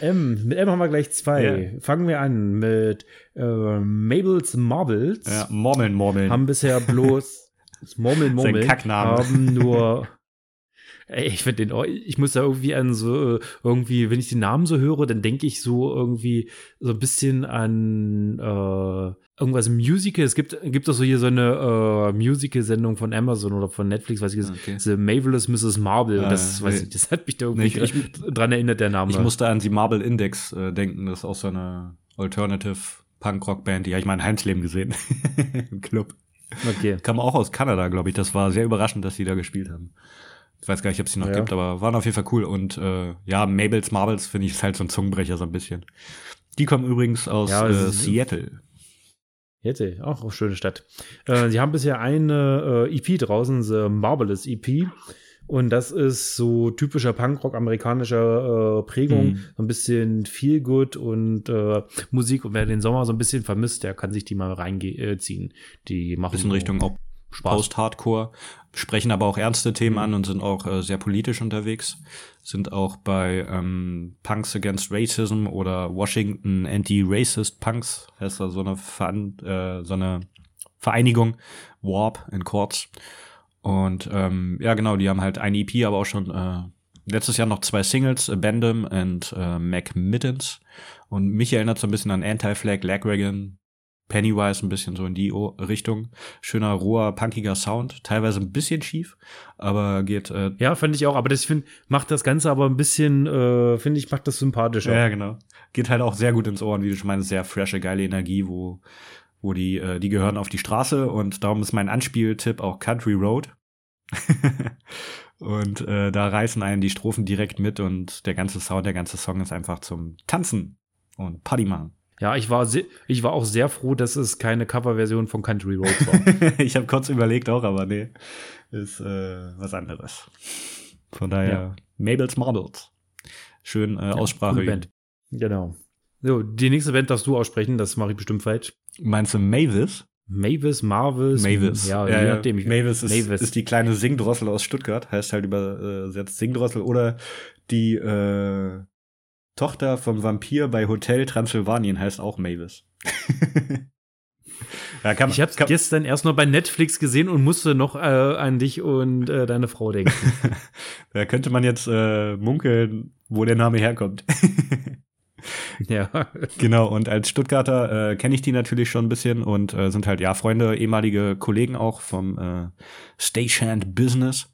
Speaker 1: M. Mit M haben wir gleich zwei. Yeah. Fangen wir an mit äh, Mabels Marbles.
Speaker 2: Ja, Mormeln, Mormeln.
Speaker 1: Haben bisher bloß *laughs* das Murmeln, Murmeln haben nur *laughs* Ey, ich finde den, ich muss da irgendwie an so, irgendwie, wenn ich den Namen so höre, dann denke ich so irgendwie so ein bisschen an äh, irgendwas Musical. Es gibt, gibt doch so hier so eine äh, Musical-Sendung von Amazon oder von Netflix, weiß ich jetzt, okay. The Marvelous Mrs. Marble. Ah, das, weiß ich, das hat mich da irgendwie nee, ich, ich, dran erinnert, der Name.
Speaker 2: Ich musste an die Marble Index äh, denken, das ist auch so eine Alternative Punk-Rock-Band, die habe ich mal in Heinz Leben gesehen. *laughs* Im Club. Okay. Kam auch aus Kanada, glaube ich. Das war sehr überraschend, dass die da gespielt haben. Ich weiß gar nicht, ob es die noch ja. gibt, aber waren auf jeden Fall cool. Und äh, ja, Mabels Marbles finde ich ist halt so ein Zungenbrecher so ein bisschen. Die kommen übrigens aus ja, äh, Seattle.
Speaker 1: Seattle, auch eine schöne Stadt. Äh, sie haben bisher eine äh, EP draußen, The Marvelous EP. Und das ist so typischer Punkrock amerikanischer äh, Prägung, mhm. so ein bisschen Feel Good und äh, Musik. Und wer den Sommer so ein bisschen vermisst, der kann sich die mal reinziehen. Die machen
Speaker 2: bisschen Richtung Post-Hardcore, sprechen aber auch ernste Themen mhm. an und sind auch äh, sehr politisch unterwegs. Sind auch bei ähm, Punks Against Racism oder Washington Anti-Racist Punks, heißt da so eine, Veran äh, so eine Vereinigung, Warp in Kurz. Und ähm, ja, genau, die haben halt ein EP, aber auch schon äh, letztes Jahr noch zwei Singles, Abandon und äh, Mac Mittens. Und mich erinnert so ein bisschen an Anti-Flag, Lagwagon, Pennywise ein bisschen so in die Richtung. Schöner, roher, punkiger Sound. Teilweise ein bisschen schief, aber geht. Äh
Speaker 1: ja, fand ich auch. Aber das find, macht das Ganze aber ein bisschen, äh, finde ich, macht das sympathischer.
Speaker 2: Ja, genau. Geht halt auch sehr gut ins Ohren, wie du schon meinst. Sehr frische, geile Energie, wo wo die, äh, die gehören auf die Straße und darum ist mein Anspieltipp auch Country Road. *laughs* und äh, da reißen einen die Strophen direkt mit und der ganze Sound, der ganze Song ist einfach zum Tanzen und Party machen.
Speaker 1: Ja, ich war, ich war auch sehr froh, dass es keine Coverversion von Country Road war. *laughs*
Speaker 2: ich habe kurz überlegt auch, aber nee, ist äh, was anderes. Von daher, ja. Mabel's Marbles. Schön äh, Aussprache.
Speaker 1: Ja, Band. Genau. So, die nächste Band darfst du aussprechen, das mache ich bestimmt falsch.
Speaker 2: Meinst du Mavis?
Speaker 1: Mavis, Marvis.
Speaker 2: Mavis. Ja, ja, je nachdem. Ja. Mavis, ist, Mavis ist die kleine Singdrossel aus Stuttgart, heißt halt übersetzt Singdrossel oder die äh, Tochter vom Vampir bei Hotel Transylvanien heißt auch Mavis. *laughs*
Speaker 1: ja, kann, ich habe gestern erst noch bei Netflix gesehen und musste noch äh, an dich und äh, deine Frau denken. *laughs*
Speaker 2: da könnte man jetzt äh, munkeln, wo der Name herkommt. *laughs* ja. Genau, und als Stuttgarter äh, kenne ich die natürlich schon ein bisschen und äh, sind halt ja Freunde, ehemalige Kollegen auch vom äh, Stagehand Business.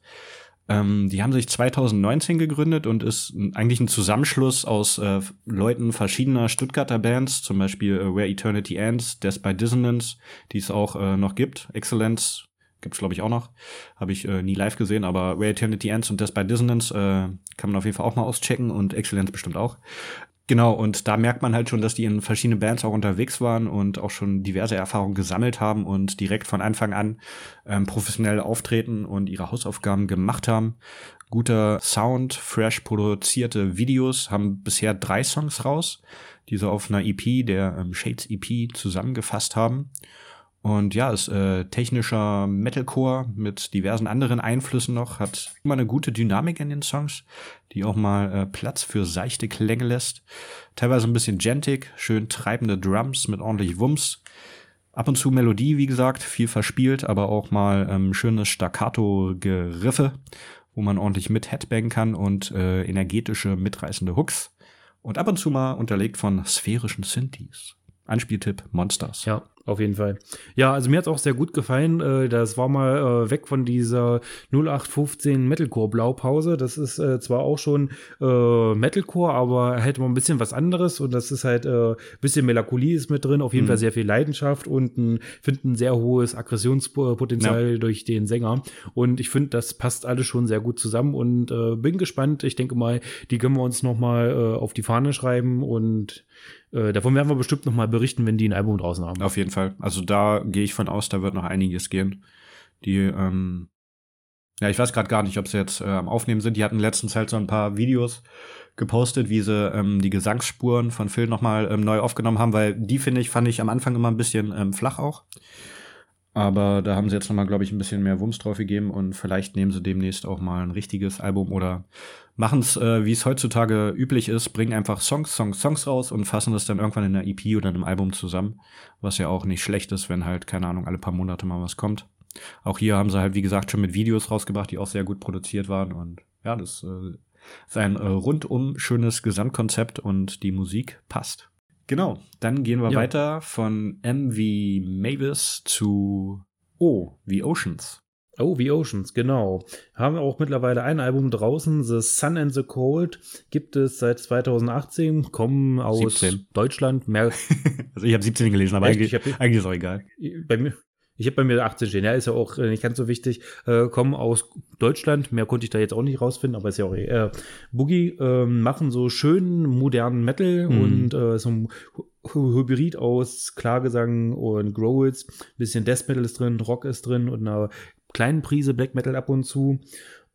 Speaker 2: Ähm, die haben sich 2019 gegründet und ist eigentlich ein Zusammenschluss aus äh, Leuten verschiedener Stuttgarter Bands, zum Beispiel äh, Where Eternity Ends, Death by Dissonance, die es auch äh, noch gibt, Excellence gibt's glaube ich auch noch, habe ich äh, nie live gesehen, aber Where Eternity Ends und Death by Dissonance äh, kann man auf jeden Fall auch mal auschecken und Excellence bestimmt auch. Genau, und da merkt man halt schon, dass die in verschiedene Bands auch unterwegs waren und auch schon diverse Erfahrungen gesammelt haben und direkt von Anfang an ähm, professionell auftreten und ihre Hausaufgaben gemacht haben. Guter Sound, fresh produzierte Videos, haben bisher drei Songs raus, die so auf einer EP, der ähm, Shades EP, zusammengefasst haben. Und ja, ist äh, technischer Metalcore mit diversen anderen Einflüssen noch, hat immer eine gute Dynamik in den Songs, die auch mal äh, Platz für seichte Klänge lässt. Teilweise ein bisschen gentig, schön treibende Drums mit ordentlich Wumms. Ab und zu Melodie, wie gesagt, viel verspielt, aber auch mal ähm, schönes Staccato-Geriffe, wo man ordentlich mit Headbang kann und äh, energetische, mitreißende Hooks. Und ab und zu mal unterlegt von sphärischen Synthes. Anspieltipp Monsters.
Speaker 1: Ja, auf jeden Fall. Ja, also mir hat es auch sehr gut gefallen. Äh, das war mal äh, weg von dieser 0815 Metalcore Blaupause. Das ist äh, zwar auch schon Metalcore, aber halt mal ein bisschen was anderes und das ist halt äh, bisschen Melancholie ist mit drin, auf jeden mhm. Fall sehr viel Leidenschaft und ein, finde ein sehr hohes Aggressionspotenzial ja. durch den Sänger. Und ich finde, das passt alles schon sehr gut zusammen und äh, bin gespannt. Ich denke mal, die können wir uns noch mal äh, auf die Fahne schreiben und äh, davon werden wir bestimmt noch mal berichten, wenn die ein Album draußen haben.
Speaker 2: Auf jeden Fall. Also da gehe ich von aus, da wird noch einiges gehen. Die, ähm, ja, ich weiß gerade gar nicht, ob sie jetzt äh, am Aufnehmen sind. Die hatten letztens halt so ein paar Videos gepostet, wie sie ähm, die Gesangsspuren von Phil noch mal ähm, neu aufgenommen haben, weil die finde ich fand ich am Anfang immer ein bisschen ähm, flach auch. Aber da haben sie jetzt noch mal, glaube ich, ein bisschen mehr Wumms drauf gegeben und vielleicht nehmen sie demnächst auch mal ein richtiges Album oder machen es, äh, wie es heutzutage üblich ist, bringen einfach Songs, Songs, Songs raus und fassen das dann irgendwann in einer EP oder einem Album zusammen. Was ja auch nicht schlecht ist, wenn halt, keine Ahnung, alle paar Monate mal was kommt. Auch hier haben sie halt, wie gesagt, schon mit Videos rausgebracht, die auch sehr gut produziert waren. Und ja, das äh, ist ein äh, rundum schönes Gesamtkonzept und die Musik passt. Genau, dann gehen wir ja. weiter von M wie Mavis zu O wie Oceans.
Speaker 1: Oh, wie Oceans, genau. Haben wir auch mittlerweile ein Album draußen, The Sun and the Cold, gibt es seit 2018, kommen aus 17. Deutschland. Mehr *laughs*
Speaker 2: also ich habe 17 gelesen, aber eigentlich, hab, eigentlich ist auch egal.
Speaker 1: Bei mir, Ich habe bei mir 18 stehen. Ja, ist ja auch äh, nicht ganz so wichtig. Äh, kommen aus Deutschland. Mehr konnte ich da jetzt auch nicht rausfinden, aber ist ja auch äh, Boogie äh, machen so schönen modernen Metal mhm. und äh, so ein Hybrid aus Klagesang und Growls. Bisschen Death Metal ist drin, Rock ist drin und einer kleinen Prise Black Metal ab und zu.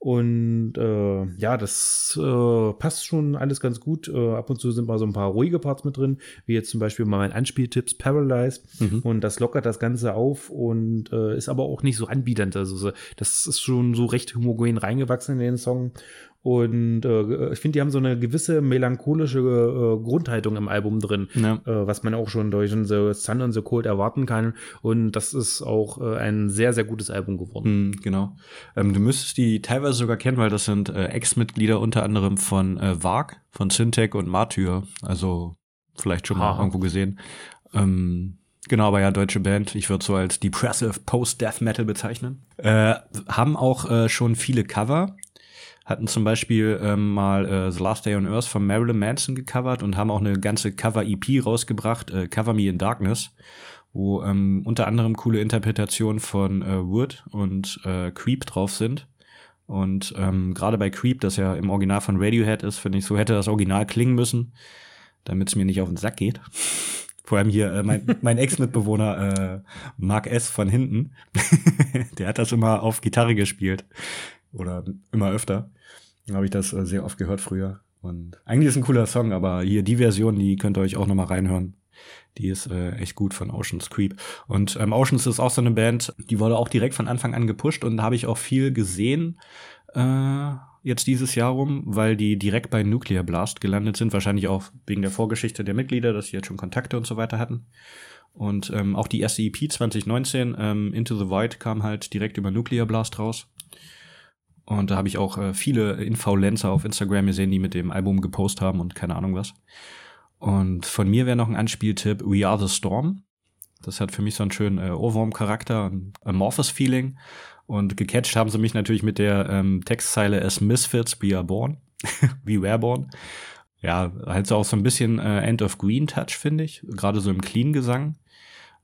Speaker 1: Und äh, ja, das äh, passt schon alles ganz gut. Äh, ab und zu sind mal so ein paar ruhige Parts mit drin, wie jetzt zum Beispiel mal mein Anspieltipps Paralyze. Mhm. Und das lockert das Ganze auf und äh, ist aber auch nicht so anbiedernd. Also das ist schon so recht homogen reingewachsen in den Song. Und äh, ich finde, die haben so eine gewisse melancholische äh, Grundhaltung im Album drin, ja. äh, was man auch schon durch The Sun and the Cold erwarten kann. Und das ist auch äh, ein sehr, sehr gutes Album geworden.
Speaker 2: Mhm, genau. Ähm, du müsstest die teilweise sogar kennen, weil das sind äh, Ex-Mitglieder unter anderem von äh, Varg, von Syntec und Martyr. Also vielleicht schon mal irgendwo gesehen. Ähm, Genau, aber ja, deutsche Band. Ich würde so als Depressive Post-Death Metal bezeichnen. Äh, haben auch äh, schon viele Cover hatten zum Beispiel ähm, mal äh, The Last Day on Earth von Marilyn Manson gecovert und haben auch eine ganze Cover-EP rausgebracht, äh, Cover Me in Darkness, wo ähm, unter anderem coole Interpretationen von äh, Wood und äh, Creep drauf sind. Und ähm, gerade bei Creep, das ja im Original von Radiohead ist, finde ich, so hätte das Original klingen müssen, damit es mir nicht auf den Sack geht. *laughs* Vor allem hier äh, mein, mein Ex-Mitbewohner äh, Mark S. von hinten, *laughs* der hat das immer auf Gitarre gespielt. Oder immer öfter. Habe ich das äh, sehr oft gehört früher. Und eigentlich ist ein cooler Song, aber hier die Version, die könnt ihr euch auch nochmal reinhören. Die ist äh, echt gut von Oceans Creep. Und ähm, Oceans ist auch so eine Band, die wurde auch direkt von Anfang an gepusht und da habe ich auch viel gesehen äh, jetzt dieses Jahr rum, weil die direkt bei Nuclear Blast gelandet sind. Wahrscheinlich auch wegen der Vorgeschichte der Mitglieder, dass sie jetzt schon Kontakte und so weiter hatten. Und ähm, auch die erste EP 2019, ähm, Into the Void, kam halt direkt über Nuclear Blast raus. Und da habe ich auch äh, viele Influencer auf Instagram gesehen, die mit dem Album gepostet haben und keine Ahnung was. Und von mir wäre noch ein Anspieltipp We Are the Storm. Das hat für mich so einen schönen äh, Ohrwurm-Charakter, ein Amorphous-Feeling. Und gecatcht haben sie mich natürlich mit der ähm, Textzeile As Misfits We Are Born. *laughs* We Were Born. Ja, halt so auch so ein bisschen äh, End of Green Touch, finde ich. Gerade so im Clean-Gesang.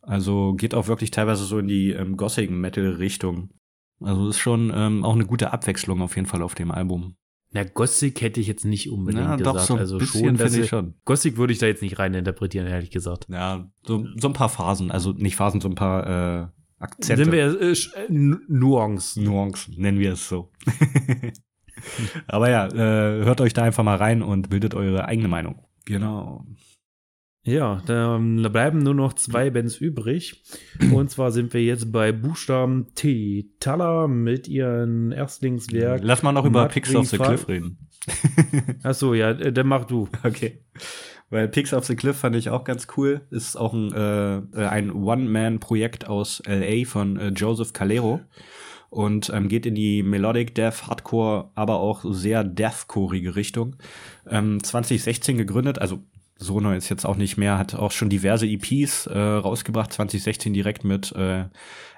Speaker 2: Also geht auch wirklich teilweise so in die ähm, Gossigen Metal-Richtung. Also ist schon ähm, auch eine gute Abwechslung auf jeden Fall auf dem Album.
Speaker 1: Na, Gothic hätte ich jetzt nicht unbedingt Na, gesagt. Doch, so ein also bisschen schon, ich schon. Gothic würde ich da jetzt nicht rein interpretieren, ehrlich gesagt.
Speaker 2: Ja, so, so ein paar Phasen, also nicht Phasen, so ein paar äh, Akzente.
Speaker 1: Sind wir äh, äh Nuancen.
Speaker 2: Nuancen, nennen wir es so. *laughs* Aber ja, äh, hört euch da einfach mal rein und bildet eure eigene Meinung.
Speaker 1: Genau. Ja, dann bleiben nur noch zwei Bands übrig. Und zwar sind wir jetzt bei Buchstaben T. Tala mit ihrem Erstlingswerk.
Speaker 2: Lass mal noch über Pix of the Cliff reden.
Speaker 1: Ach so, ja, äh, dann mach du.
Speaker 2: Okay. Weil Pix of the Cliff fand ich auch ganz cool. Ist auch ein, äh, ein One-Man-Projekt aus LA von äh, Joseph Calero und ähm, geht in die Melodic Death, Hardcore, aber auch sehr Deathcore-ige Richtung. Ähm, 2016 gegründet, also so neu ist jetzt auch nicht mehr, hat auch schon diverse EPs äh, rausgebracht, 2016 direkt mit äh,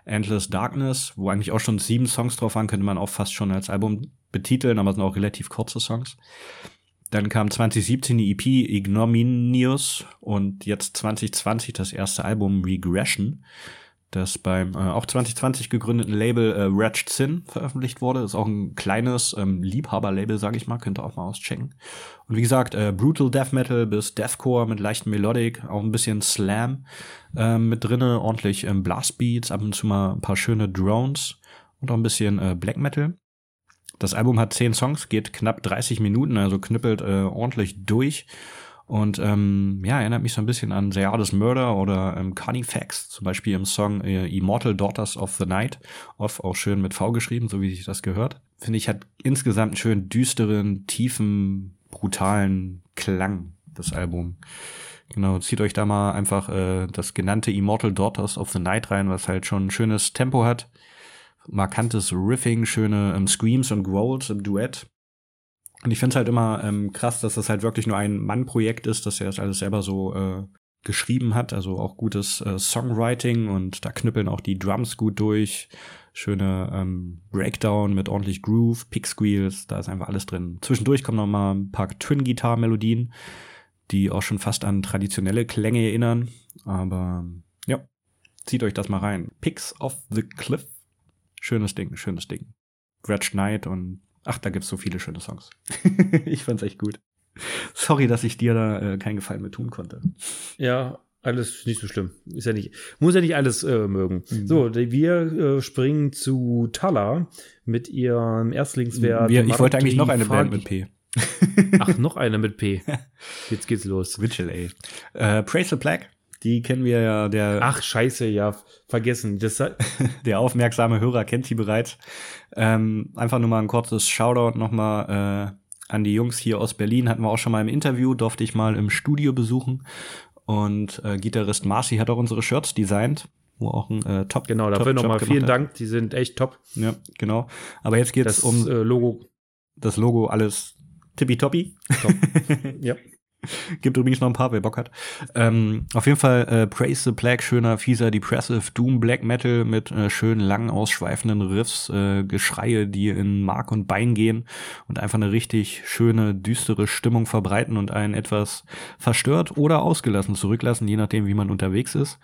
Speaker 2: Endless Darkness, wo eigentlich auch schon sieben Songs drauf waren, könnte man auch fast schon als Album betiteln, aber es sind auch relativ kurze Songs. Dann kam 2017 die EP Ignominious und jetzt 2020 das erste Album Regression das beim äh, auch 2020 gegründeten Label äh, Wretched Sin veröffentlicht wurde. ist auch ein kleines ähm, Liebhaberlabel, sage ich mal, könnt ihr auch mal auschecken. Und wie gesagt, äh, Brutal Death Metal bis Deathcore mit leichten Melodic, auch ein bisschen Slam äh, mit drinne, ordentlich ähm, Blastbeats, ab und zu mal ein paar schöne Drones und auch ein bisschen äh, Black Metal. Das Album hat zehn Songs, geht knapp 30 Minuten, also knüppelt äh, ordentlich durch und ähm, ja, erinnert mich so ein bisschen an Artist Murder oder ähm, Carnifex, zum Beispiel im Song äh, Immortal Daughters of the Night, oft auch schön mit V geschrieben, so wie sich das gehört. Finde ich, hat insgesamt einen schön düsteren, tiefen, brutalen Klang, das Album. Genau, zieht euch da mal einfach äh, das genannte Immortal Daughters of the Night rein, was halt schon ein schönes Tempo hat. Markantes Riffing, schöne ähm, Screams und Growls im Duett. Und ich finde es halt immer ähm, krass, dass das halt wirklich nur ein Mann-Projekt ist, dass er das alles selber so äh, geschrieben hat. Also auch gutes äh, Songwriting und da knüppeln auch die Drums gut durch. Schöne ähm, Breakdown mit ordentlich Groove, Pick Squeals, da ist einfach alles drin. Zwischendurch kommen noch mal ein paar zieht euch das mal rein. Picks of the Cliff. Schönes Ding, schönes Ding. Red Knight und ach, da gibt's so viele schöne Songs. *laughs* ich fand's echt gut. Sorry, dass ich dir da äh, keinen Gefallen mehr tun konnte.
Speaker 1: Ja, alles nicht so schlimm. Ist ja nicht, muss ja nicht alles äh, mögen. Mhm. So, wir äh, springen zu Tala mit ihrem Erstlingswert.
Speaker 2: Wir, ich wollte eigentlich noch eine Band mit P.
Speaker 1: Ach, noch eine mit P. *laughs* Jetzt geht's los.
Speaker 2: Witchell, ey. Äh, Praise the Black, die kennen wir ja. Der,
Speaker 1: Ach, scheiße, ja, vergessen. Das, *laughs*
Speaker 2: der aufmerksame Hörer kennt sie bereits. Ähm, einfach nur mal ein kurzes Shoutout nochmal äh, an die Jungs hier aus Berlin. Hatten wir auch schon mal im Interview, durfte ich mal im Studio besuchen. Und äh, Gitarrist Marcy hat auch unsere Shirts designt wo auch ein äh, Top.
Speaker 1: Genau, dafür nochmal vielen hat. Dank, die sind echt top.
Speaker 2: Ja, genau. Aber jetzt geht es um
Speaker 1: äh, Logo.
Speaker 2: Das Logo, alles tippitoppi. Top. *laughs* ja. *laughs* Gibt übrigens noch ein paar, wer Bock hat. Ähm, auf jeden Fall äh, Praise the Black, schöner, fieser, depressive Doom Black Metal mit äh, schönen, langen, ausschweifenden Riffs, äh, Geschreie, die in Mark und Bein gehen und einfach eine richtig schöne, düstere Stimmung verbreiten und einen etwas verstört oder ausgelassen zurücklassen, je nachdem, wie man unterwegs ist.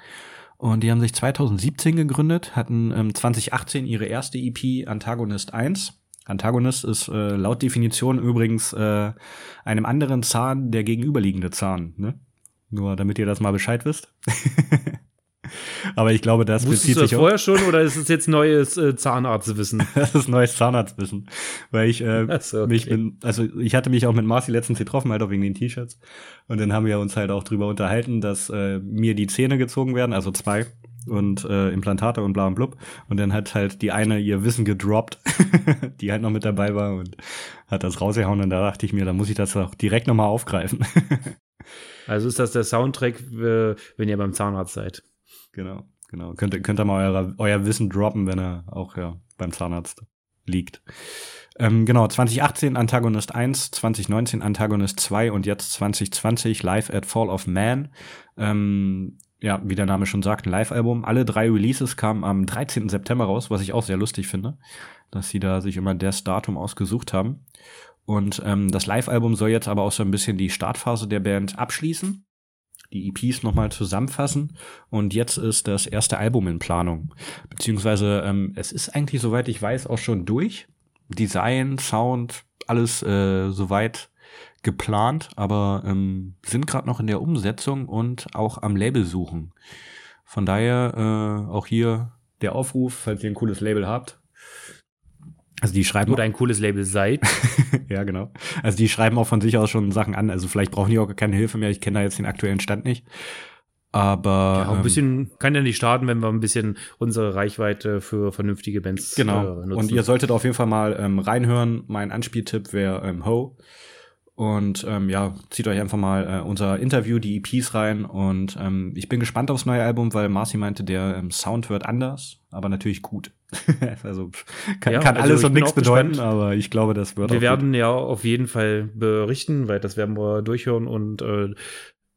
Speaker 2: Und die haben sich 2017 gegründet, hatten ähm, 2018 ihre erste EP Antagonist 1 Antagonist ist äh, laut Definition übrigens äh, einem anderen Zahn der gegenüberliegende Zahn. Ne? Nur damit ihr das mal Bescheid wisst. *laughs* Aber ich glaube, das
Speaker 1: Wusstest bezieht du das sich vorher schon oder ist es jetzt neues äh, Zahnarztwissen? *laughs*
Speaker 2: das ist neues Zahnarztwissen, weil ich äh, *laughs* so, okay. mich bin, also ich hatte mich auch mit Marci letztens getroffen, halt auch wegen den T-Shirts und dann haben wir uns halt auch drüber unterhalten, dass äh, mir die Zähne gezogen werden, also zwei und äh, Implantate und bla und blub. Und dann hat halt die eine ihr Wissen gedroppt, *laughs* die halt noch mit dabei war und hat das rausgehauen. Und da dachte ich mir, da muss ich das auch direkt nochmal aufgreifen. *laughs*
Speaker 1: also ist das der Soundtrack, wenn ihr beim Zahnarzt seid.
Speaker 2: Genau, genau. Könnt, könnt ihr mal euer, euer Wissen droppen, wenn er auch ja beim Zahnarzt liegt. Ähm, genau, 2018 Antagonist 1, 2019 Antagonist 2 und jetzt 2020 Live at Fall of Man. Ähm, ja, wie der Name schon sagt, ein Live-Album. Alle drei Releases kamen am 13. September raus, was ich auch sehr lustig finde, dass sie da sich immer das Datum ausgesucht haben. Und ähm, das Live-Album soll jetzt aber auch so ein bisschen die Startphase der Band abschließen, die EPs nochmal zusammenfassen. Und jetzt ist das erste Album in Planung. Beziehungsweise ähm, es ist eigentlich, soweit ich weiß, auch schon durch. Design, Sound, alles äh, soweit geplant, aber ähm, sind gerade noch in der Umsetzung und auch am Label suchen. Von daher äh, auch hier der Aufruf, falls ihr ein cooles Label habt.
Speaker 1: Also die schreiben oder ein cooles Label seid. *laughs*
Speaker 2: ja, genau. Also die schreiben auch von sich aus schon Sachen an. Also vielleicht brauchen die auch keine Hilfe mehr. Ich kenne da jetzt den aktuellen Stand nicht. Aber
Speaker 1: ja, ein ähm, bisschen kann ja nicht starten, wenn wir ein bisschen unsere Reichweite für vernünftige Bands
Speaker 2: genau. Äh, nutzen. Und ihr solltet auf jeden Fall mal ähm, reinhören. Mein Anspieltipp wäre ähm, Ho. Und ähm, ja, zieht euch einfach mal äh, unser Interview, die EPs rein. Und ähm, ich bin gespannt aufs neue Album, weil Marcy meinte, der ähm, Sound wird anders, aber natürlich gut. *laughs* also kann, ja, kann also alles und nichts bedeuten, gespannt. aber ich glaube, das wird.
Speaker 1: Wir werden gut. ja auf jeden Fall berichten, weil das werden wir durchhören und äh,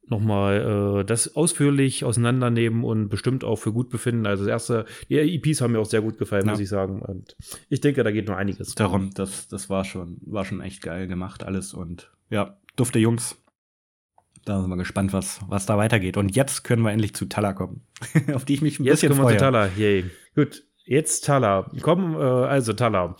Speaker 1: nochmal äh, das ausführlich auseinandernehmen und bestimmt auch für gut befinden. Also das erste, die EPs haben mir auch sehr gut gefallen, ja. muss ich sagen. Und ich denke, da geht noch einiges.
Speaker 2: Darum, das, das war schon, war schon echt geil gemacht alles und ja, dufte Jungs. Da sind wir gespannt, was, was da weitergeht. Und jetzt können wir endlich zu Tala kommen, *laughs* auf die ich mich ein
Speaker 1: jetzt
Speaker 2: bisschen freue.
Speaker 1: Jetzt kommen wir zu Tala, yay. Gut, jetzt Tala. Komm, äh, also Tala.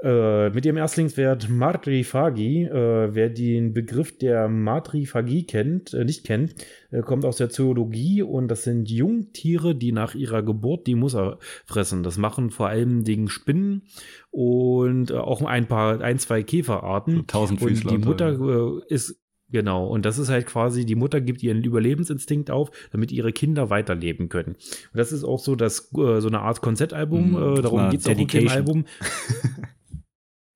Speaker 1: Äh, mit ihrem Erstlingswert Matriphagie, äh, wer den Begriff der Matriphagie kennt, äh, nicht kennt, äh, kommt aus der Zoologie und das sind Jungtiere, die nach ihrer Geburt die Mutter fressen. Das machen vor allem Dingen Spinnen und äh, auch ein paar, ein, zwei Käferarten.
Speaker 2: Tausendfüßler.
Speaker 1: Und die Mutter äh, ist Genau, und das ist halt quasi, die Mutter gibt ihren Überlebensinstinkt auf, damit ihre Kinder weiterleben können. Und das ist auch so, dass äh, so eine Art Konzeptalbum, mm, äh, darum geht es auch in dem Album. *laughs*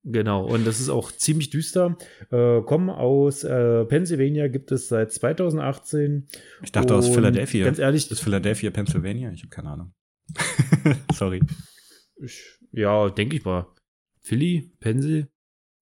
Speaker 1: Genau, und das ist auch ziemlich düster. Äh, kommen aus äh, Pennsylvania, gibt es seit 2018.
Speaker 2: Ich dachte aus Philadelphia.
Speaker 1: Ganz ehrlich.
Speaker 2: Ist Philadelphia Pennsylvania? Ich habe keine Ahnung. *laughs* Sorry.
Speaker 1: Ich, ja, denke ich mal. Philly, Pencil?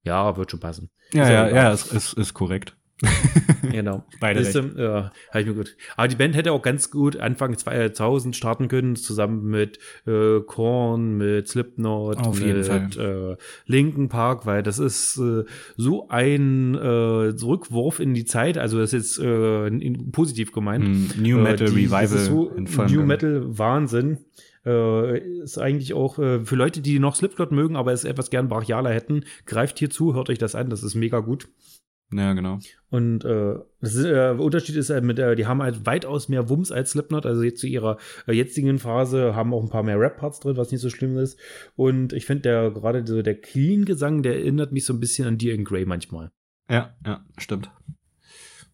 Speaker 1: Ja, wird schon passen.
Speaker 2: Ja, ja, ja, ist, ist, ist korrekt. *laughs*
Speaker 1: genau.
Speaker 2: Beide
Speaker 1: Ist,
Speaker 2: recht.
Speaker 1: ja, ich mir gut. Aber die Band hätte auch ganz gut Anfang 2000 starten können, zusammen mit äh, Korn, mit Slipknot,
Speaker 2: Auf
Speaker 1: mit
Speaker 2: jeden Fall.
Speaker 1: Äh, Linken Park, weil das ist äh, so ein äh, Rückwurf in die Zeit. Also das ist jetzt äh, in, positiv gemeint.
Speaker 2: Mm, New Metal
Speaker 1: Äh, die-
Speaker 2: Revival
Speaker 1: so New. Metal Wahnsinn. Äh, ist eigentlich auch äh, für Leute, die noch Slipknot mögen, aber es etwas gern brachialer hätten, greift hier zu, hört euch das an, das ist mega gut.
Speaker 2: Ja, genau.
Speaker 1: Und äh, das ist, äh, Unterschied ist halt mit, äh, die haben halt weitaus mehr Wumms als Slipknot, also jetzt zu ihrer äh, jetzigen Phase haben auch ein paar mehr Rap-Parts drin, was nicht so schlimm ist. Und ich finde der gerade so der Clean-Gesang, der erinnert mich so ein bisschen an Dear in Grey manchmal.
Speaker 2: Ja, ja, stimmt.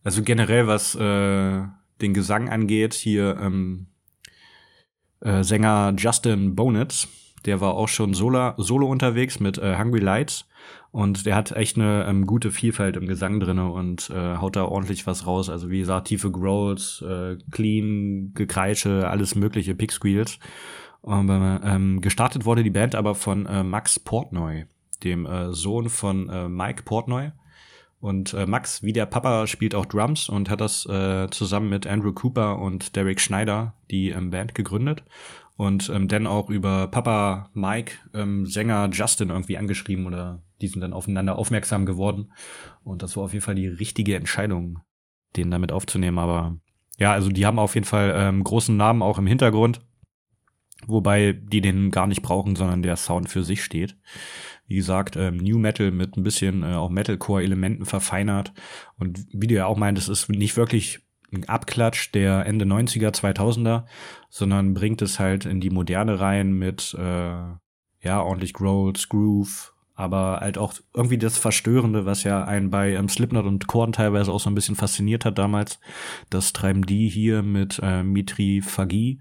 Speaker 2: Also generell, was äh, den Gesang angeht, hier ähm, äh, Sänger Justin Bonitz, der war auch schon solo, solo unterwegs mit äh, Hungry Lights und der hat echt eine ähm, gute Vielfalt im Gesang drinne und äh, haut da ordentlich was raus. Also wie gesagt, tiefe Growls, äh, clean, Gekreische, alles mögliche, Pick Squeals. Aber, ähm, gestartet wurde die Band aber von äh, Max Portnoy, dem äh, Sohn von äh, Mike Portnoy. Und äh, Max, wie der Papa, spielt auch Drums und hat das äh, zusammen mit Andrew Cooper und Derek Schneider die ähm, Band gegründet. Und ähm, dann auch über Papa Mike, ähm, Sänger Justin irgendwie angeschrieben oder die sind dann aufeinander aufmerksam geworden. Und das war auf jeden Fall die richtige Entscheidung, den damit aufzunehmen. Aber ja, also die haben auf jeden Fall ähm, großen Namen auch im Hintergrund. Wobei die den gar nicht brauchen, sondern der Sound für sich steht. Wie gesagt, ähm, New Metal mit ein bisschen äh, auch Metalcore-Elementen verfeinert. Und wie du ja auch meintest, ist nicht wirklich ein Abklatsch der Ende 90er, 2000er, sondern bringt es halt in die Moderne rein mit, äh, ja, ordentlich Growls, Groove, aber halt auch irgendwie das Verstörende, was ja einen bei ähm, Slipknot und Korn teilweise auch so ein bisschen fasziniert hat damals. Das treiben die hier mit äh, Mitri-Phagie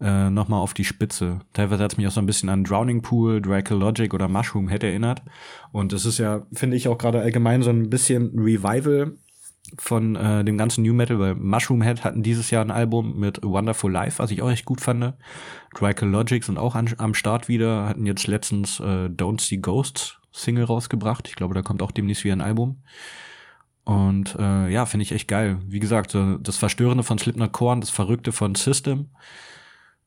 Speaker 2: äh, nochmal auf die Spitze. Teilweise hat es mich auch so ein bisschen an Drowning Pool, Draco Logic oder Mushroom Head erinnert. Und es ist ja, finde ich, auch gerade allgemein so ein bisschen Revival von äh, dem ganzen New Metal, weil Mushroom Head hatten dieses Jahr ein Album mit Wonderful Life, was ich auch echt gut fand. Draco Logic sind auch an, am Start wieder, hatten jetzt letztens äh, Don't See Ghosts Single rausgebracht. Ich glaube, da kommt auch demnächst wieder ein Album. Und äh, ja, finde ich echt geil. Wie gesagt, das Verstörende von Slipknot Korn, das Verrückte von System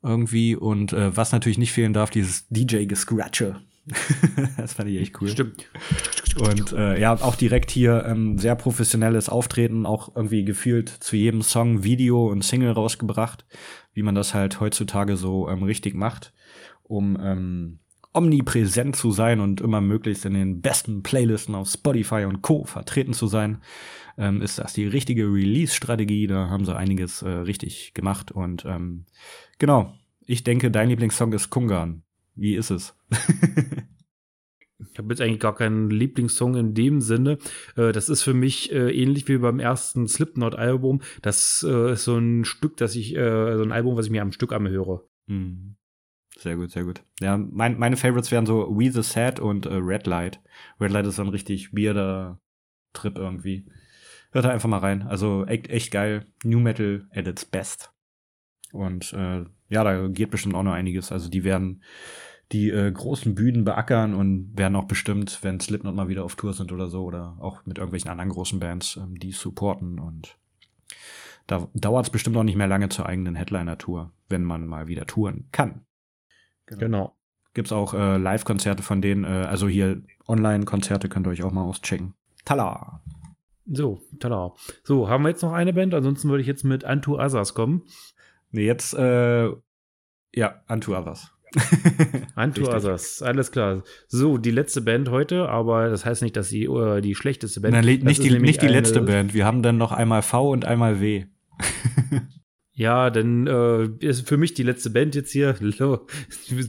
Speaker 2: irgendwie und äh, was natürlich nicht fehlen darf, dieses DJ-Gescratche. *laughs* das fand ich echt cool.
Speaker 1: Stimmt.
Speaker 2: Und äh, ja, auch direkt hier ähm, sehr professionelles Auftreten, auch irgendwie gefühlt zu jedem Song Video und Single rausgebracht, wie man das halt heutzutage so ähm, richtig macht, um ähm, omnipräsent zu sein und immer möglichst in den besten Playlisten auf Spotify und Co. vertreten zu sein, ähm, ist das die richtige Release-Strategie. Da haben sie einiges äh, richtig gemacht. Und ähm, genau, ich denke, dein Lieblingssong ist Kungan. Wie ist es?
Speaker 1: Ich habe jetzt eigentlich gar keinen Lieblingssong in dem Sinne. Äh, das ist für mich äh, ähnlich wie beim ersten Slipknot-Album. Das äh, ist so ein Stück, das ich, so ein Album, was ich mir am Stück anhöre.
Speaker 2: Hm. Sehr gut, sehr gut. Ja, mein, meine Favorites wären so We the Sad und äh, Red Light. Red Light ist so ein richtig weirder Trip irgendwie. Hört da einfach mal rein. Also echt, echt geil. New Metal at its best. Und äh, ja, da geht bestimmt auch noch einiges. Also die werden die äh, großen Bühnen beackern und werden auch bestimmt, wenn Slipknot mal wieder auf Tour sind oder so, oder auch mit irgendwelchen anderen großen Bands, ähm, die supporten. Und da dauert es bestimmt auch nicht mehr lange zur eigenen Headliner-Tour, wenn man mal wieder touren kann.
Speaker 1: Genau.
Speaker 2: Gibt's auch äh, Live-Konzerte von denen, äh, also hier Online-Konzerte könnt ihr euch auch mal auschecken. Tala!
Speaker 1: So, tada. So, haben wir jetzt noch eine Band? Ansonsten würde ich jetzt mit Antu Asas kommen.
Speaker 2: Nee, jetzt, äh, ja, Unto Others.
Speaker 1: Antu. Asas, *laughs* alles klar. So, die letzte Band heute, aber das heißt nicht, dass sie äh, die schlechteste Band
Speaker 2: Nein, nicht,
Speaker 1: ist
Speaker 2: die, nicht die letzte Band. Wir haben dann noch einmal V und einmal W. *laughs*
Speaker 1: Ja, denn äh, ist für mich die letzte Band jetzt hier.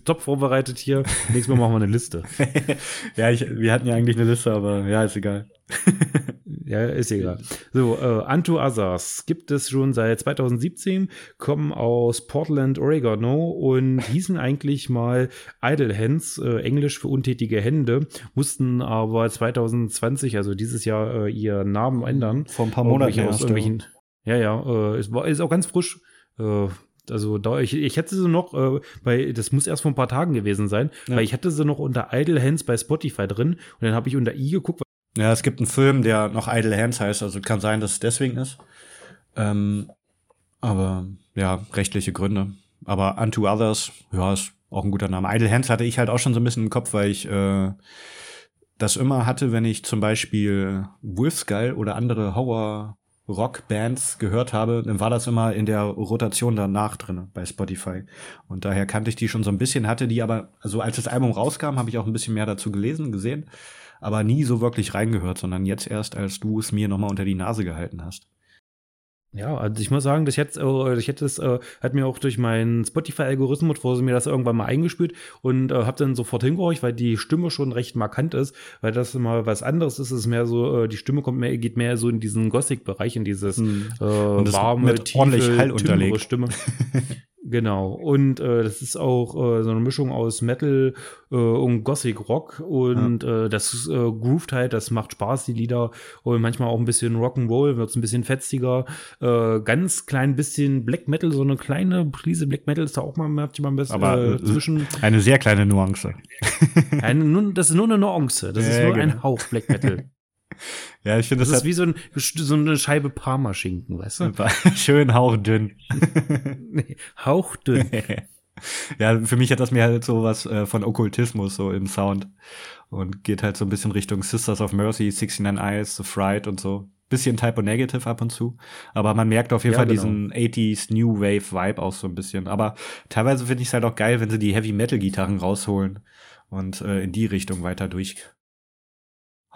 Speaker 1: Top vorbereitet hier. Nächstes Mal machen wir eine Liste. *laughs*
Speaker 2: ja, ich, wir hatten ja eigentlich eine Liste, aber ja, ist egal. *laughs*
Speaker 1: Ja, ist egal. So, äh, Antu Asas gibt es schon seit 2017, kommen aus Portland, Oregon und hießen eigentlich mal Idle Hands, äh, Englisch für untätige Hände, mussten aber 2020, also dieses Jahr, äh, ihren Namen ändern.
Speaker 2: Vor ein paar Monaten
Speaker 1: aus irgendwelchen, ja, ja, äh, es war, ist auch ganz frisch. Äh, also da, ich, ich hätte sie noch, äh, bei, das muss erst vor ein paar Tagen gewesen sein,
Speaker 2: Ja.
Speaker 1: weil ich hatte sie noch unter Idle Hands bei Spotify drin und dann habe ich unter i geguckt,
Speaker 2: Ja, es gibt einen Film, der noch Idle Hands heißt, also kann sein, dass es deswegen ist. Ähm, aber ja, rechtliche Gründe. Aber Unto Others, ja, ist auch ein guter Name. Idle Hands hatte ich halt auch schon so ein bisschen im Kopf, weil ich äh, das immer hatte, wenn ich zum Beispiel Wolfskull oder andere Horror Rockbands gehört habe, dann war das immer in der Rotation danach drin bei Spotify. Und daher kannte ich die schon so ein bisschen, hatte die aber, also als das Album rauskam, habe ich auch ein bisschen mehr dazu gelesen, gesehen, aber nie so wirklich reingehört, sondern jetzt erst, als du es mir nochmal unter die Nase gehalten hast.
Speaker 1: Ja, also ich muss sagen, das jetzt, äh, ich hätte es, äh, hat mir auch durch meinen Spotify-Algorithmus, wo sie mir das irgendwann mal eingespült und äh, habe dann sofort hingehorcht, weil die Stimme schon recht markant ist, weil das immer was anderes ist. Es ist mehr so, äh, die Stimme kommt mehr, geht mehr so in diesen Gothic-Bereich, in dieses
Speaker 2: hm.
Speaker 1: äh, warme,
Speaker 2: tiefe, ordentlich Hall unterlegt.
Speaker 1: Stimme. *laughs* Genau. Und äh, das ist auch äh, so eine Mischung aus Metal äh, und Gothic Rock. Und ja. äh, das äh, groovt halt, das macht Spaß, die Lieder. Und manchmal auch ein bisschen Rock'n'Roll, wird es ein bisschen fetziger. Äh, ganz klein bisschen Black Metal, so eine kleine Prise Black Metal ist da auch mal manchmal ein bisschen
Speaker 2: Aber, äh, zwischen. Eine sehr kleine Nuance.
Speaker 1: eine, das ist nur eine Nuance. Das ja, ist nur genau. ein Hauch Black Metal.
Speaker 2: Ja, ich finde
Speaker 1: das, das ist wie so, ein, so eine Scheibe Parmaschinken, weißt du? *laughs*
Speaker 2: Schön hauchdünn. *laughs*
Speaker 1: nee, hauchdünn. *laughs*
Speaker 2: ja, für mich hat das mir halt so was äh, von Okkultismus so im Sound und geht halt so ein bisschen Richtung Sisters of Mercy, 69 Eyes, The Fright und so. Bisschen Typo Negative ab und zu, aber man merkt auf jeden ja, Fall genau. diesen 80s New Wave Vibe auch so ein bisschen. Aber teilweise finde ich es halt auch geil, wenn sie die Heavy Metal Gitarren rausholen und äh, in die Richtung weiter durch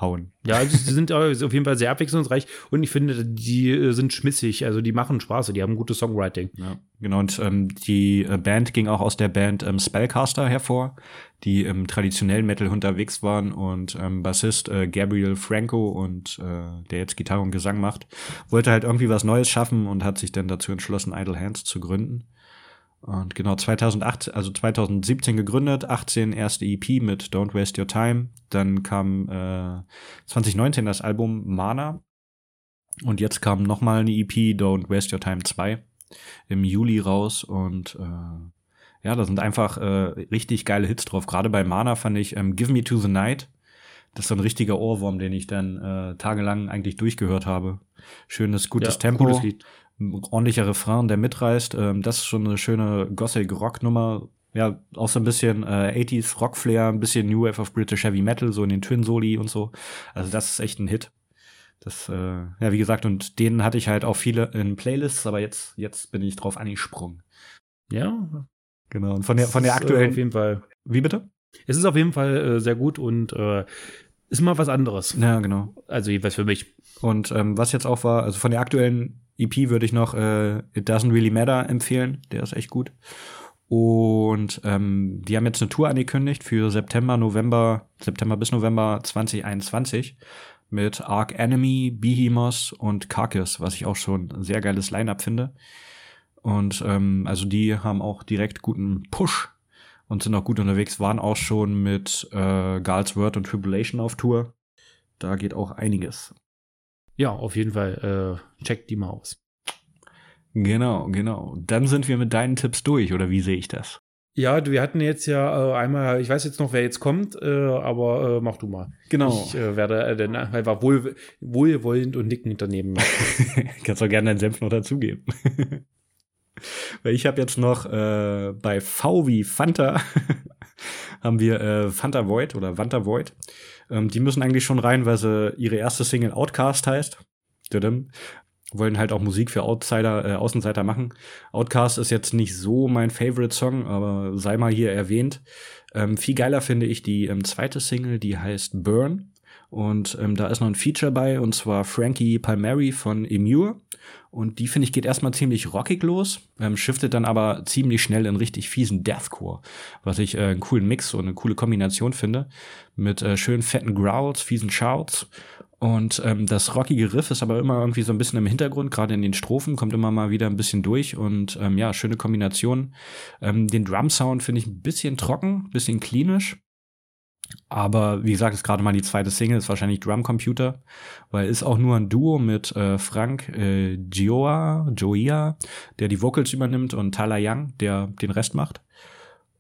Speaker 2: hauen.
Speaker 1: Ja, also sie sind auf jeden Fall sehr abwechslungsreich und ich finde, die äh, sind schmissig, also die machen Spaß, die haben gutes Songwriting.
Speaker 2: Ja, genau. Und ähm, die äh, Band ging auch aus der Band ähm, Spellcaster hervor, die im traditionellen Metal unterwegs waren und ähm, Bassist äh, Gabriel Franco und äh, der jetzt Gitarre und Gesang macht, wollte halt irgendwie was Neues schaffen und hat sich dann dazu entschlossen, Idle Hands zu gründen. Und genau 2008, also 2017 gegründet, 18 erste EP mit Don't Waste Your Time. Dann kam äh, 2019 das Album Mana. Und jetzt kam nochmal eine EP, Don't Waste Your Time 2, im Juli raus. Und äh, ja, da sind einfach äh, richtig geile Hits drauf. Gerade bei Mana fand ich ähm, Give Me to the Night. Das ist so ein richtiger Ohrwurm, den ich dann äh, tagelang eigentlich durchgehört habe. Schönes, gutes ja, Tempo. Gutes ordentlicher Refrain, der mitreißt. Ähm, das ist schon eine schöne Gothic-Rock-Nummer. Ja, auch so ein bisschen äh, 80s Rock-Flair, ein bisschen New Wave of British Heavy Metal, so in den Twin-Soli und so. Also das ist echt ein Hit. Das, äh, ja, wie gesagt, und den hatte ich halt auch viele in Playlists, aber jetzt, jetzt bin ich drauf angesprungen.
Speaker 1: Ja.
Speaker 2: Genau. Und von der, von der aktuellen.
Speaker 1: Äh, auf jeden Fall.
Speaker 2: Wie bitte?
Speaker 1: Es ist auf jeden Fall äh, sehr gut und äh, ist mal was anderes.
Speaker 2: Ja, genau.
Speaker 1: Also jeweils für mich.
Speaker 2: Und ähm, was jetzt auch war, also von der aktuellen EP würde ich noch äh, It Doesn't Really Matter empfehlen. Der ist echt gut. Und ähm, die haben jetzt eine Tour angekündigt für September, November, September bis November 2021 mit Arc Enemy, Behemoth und Carcass, was ich auch schon ein sehr geiles Line-up finde. Und ähm, also die haben auch direkt guten Push und sind auch gut unterwegs, waren auch schon mit äh, Gals Word und Tribulation auf Tour. Da geht auch einiges.
Speaker 1: Ja, auf jeden Fall äh, checkt die mal aus.
Speaker 2: Genau, genau. Dann sind wir mit deinen Tipps durch, oder wie sehe ich das?
Speaker 1: Ja, wir hatten jetzt ja äh, einmal, ich weiß jetzt noch, wer jetzt kommt, äh, aber äh, mach du mal.
Speaker 2: Genau.
Speaker 1: Ich äh, werde äh, dann einfach wohl, wohlwollend und nickend daneben. *laughs*
Speaker 2: Kannst auch gerne deinen Senf noch dazugeben. *laughs* Weil ich habe jetzt noch äh, bei V wie Fanta *laughs* haben wir äh, Fanta Void oder Fanta Void. Ähm, die müssen eigentlich schon rein, weil sie ihre erste Single Outcast heißt. Wollen halt auch Musik für Outsider, äh, Außenseiter machen. Outcast ist jetzt nicht so mein Favorite Song, aber sei mal hier erwähnt. Ähm, viel geiler finde ich die ähm, zweite Single, die heißt Burn. Und ähm, da ist noch ein Feature bei, und zwar Frankie Palmieri von Emure. Und die, finde ich, geht erstmal ziemlich rockig los, ähm, shiftet dann aber ziemlich schnell in richtig fiesen Deathcore, was ich äh, einen coolen Mix und eine coole Kombination finde. Mit äh, schön fetten Growls, fiesen Shouts. Und ähm, das rockige Riff ist aber immer irgendwie so ein bisschen im Hintergrund, gerade in den Strophen, kommt immer mal wieder ein bisschen durch und ähm, ja, schöne Kombination. Ähm, den Drum-Sound finde ich ein bisschen trocken, bisschen klinisch. Aber wie gesagt, ist gerade mal die zweite Single, ist wahrscheinlich Drum Computer, weil ist auch nur ein Duo mit äh, Frank äh, Gioa, Joia, der die Vocals übernimmt und Tyler Young, der den Rest macht.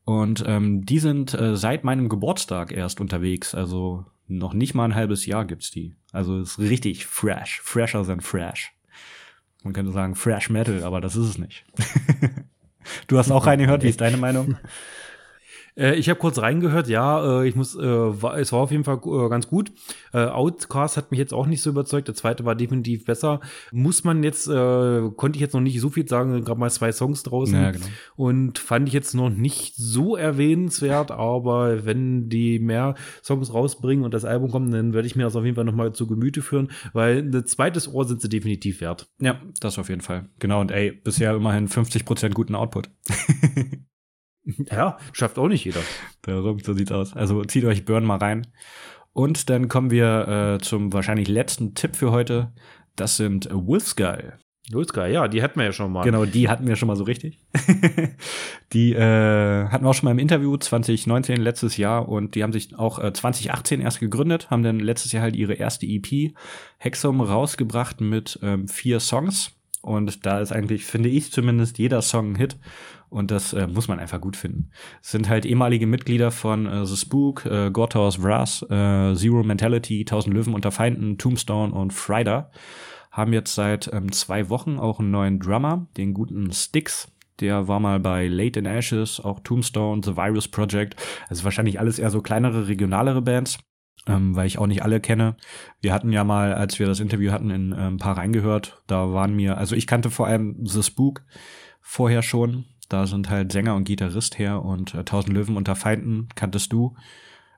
Speaker 2: Und ähm, die sind äh, seit meinem Geburtstag erst unterwegs, also noch nicht mal ein halbes Jahr gibt's die. Also ist richtig fresh, fresher than fresh. Man könnte sagen Fresh Metal, aber das ist es nicht. *laughs* du hast auch *laughs* reingehört, wie ist deine Meinung? *laughs*
Speaker 1: Äh, ich habe kurz reingehört, ja, äh, ich muss, äh, war, es war auf jeden Fall ganz gut. Outcast hat mich jetzt auch nicht so überzeugt, der zweite war definitiv besser. Muss man jetzt, konnte ich jetzt noch nicht so viel sagen, gerade mal zwei Songs draußen
Speaker 2: Ja, genau.
Speaker 1: und fand ich jetzt noch nicht so erwähnenswert, aber wenn die mehr Songs rausbringen und das Album kommt, dann werde ich mir das auf jeden Fall nochmal zu Gemüte führen, weil ein zweites Ohr sind sie definitiv wert.
Speaker 2: Ja, das auf jeden Fall. Genau, und ey, bisher immerhin 50% guten Output. *laughs* *laughs*
Speaker 1: Ja, schafft auch nicht jeder.
Speaker 2: Darum, so sieht's aus. Also zieht euch Burn mal rein. Und dann kommen wir äh, zum wahrscheinlich letzten Tipp für heute. Das sind Wolfskull.
Speaker 1: Lulska, ja, die hatten wir ja schon mal.
Speaker 2: Genau, die hatten wir schon mal so richtig. *laughs* die äh, hatten wir auch schon mal im Interview 2019, letztes Jahr. Und die haben sich auch äh, 2018 erst gegründet, haben dann letztes Jahr halt ihre erste EP, Hexum, rausgebracht mit ähm, vier Songs. Und da ist eigentlich, finde ich zumindest, jeder Song ein Hit. Und das äh, muss man einfach gut finden. Es sind halt ehemalige Mitglieder von äh, The Spook, äh, Gorthaus Wrath, äh, Zero Mentality, Tausend Löwen unter Feinden, Tombstone und Friday. Haben jetzt seit ähm, zwei Wochen auch einen neuen Drummer, den guten Styx. Der war mal bei Late in Ashes, auch Tombstone, The Virus Project. Also wahrscheinlich alles eher so kleinere, regionalere Bands ähm, weil ich auch nicht alle kenne. Wir hatten ja mal, als wir das Interview hatten, in äh, ein paar reingehört. Da waren mir, also ich kannte vor allem The Spook vorher schon. Da sind halt Sänger und Gitarrist her und äh, Tausend Löwen unter Feinden kanntest du.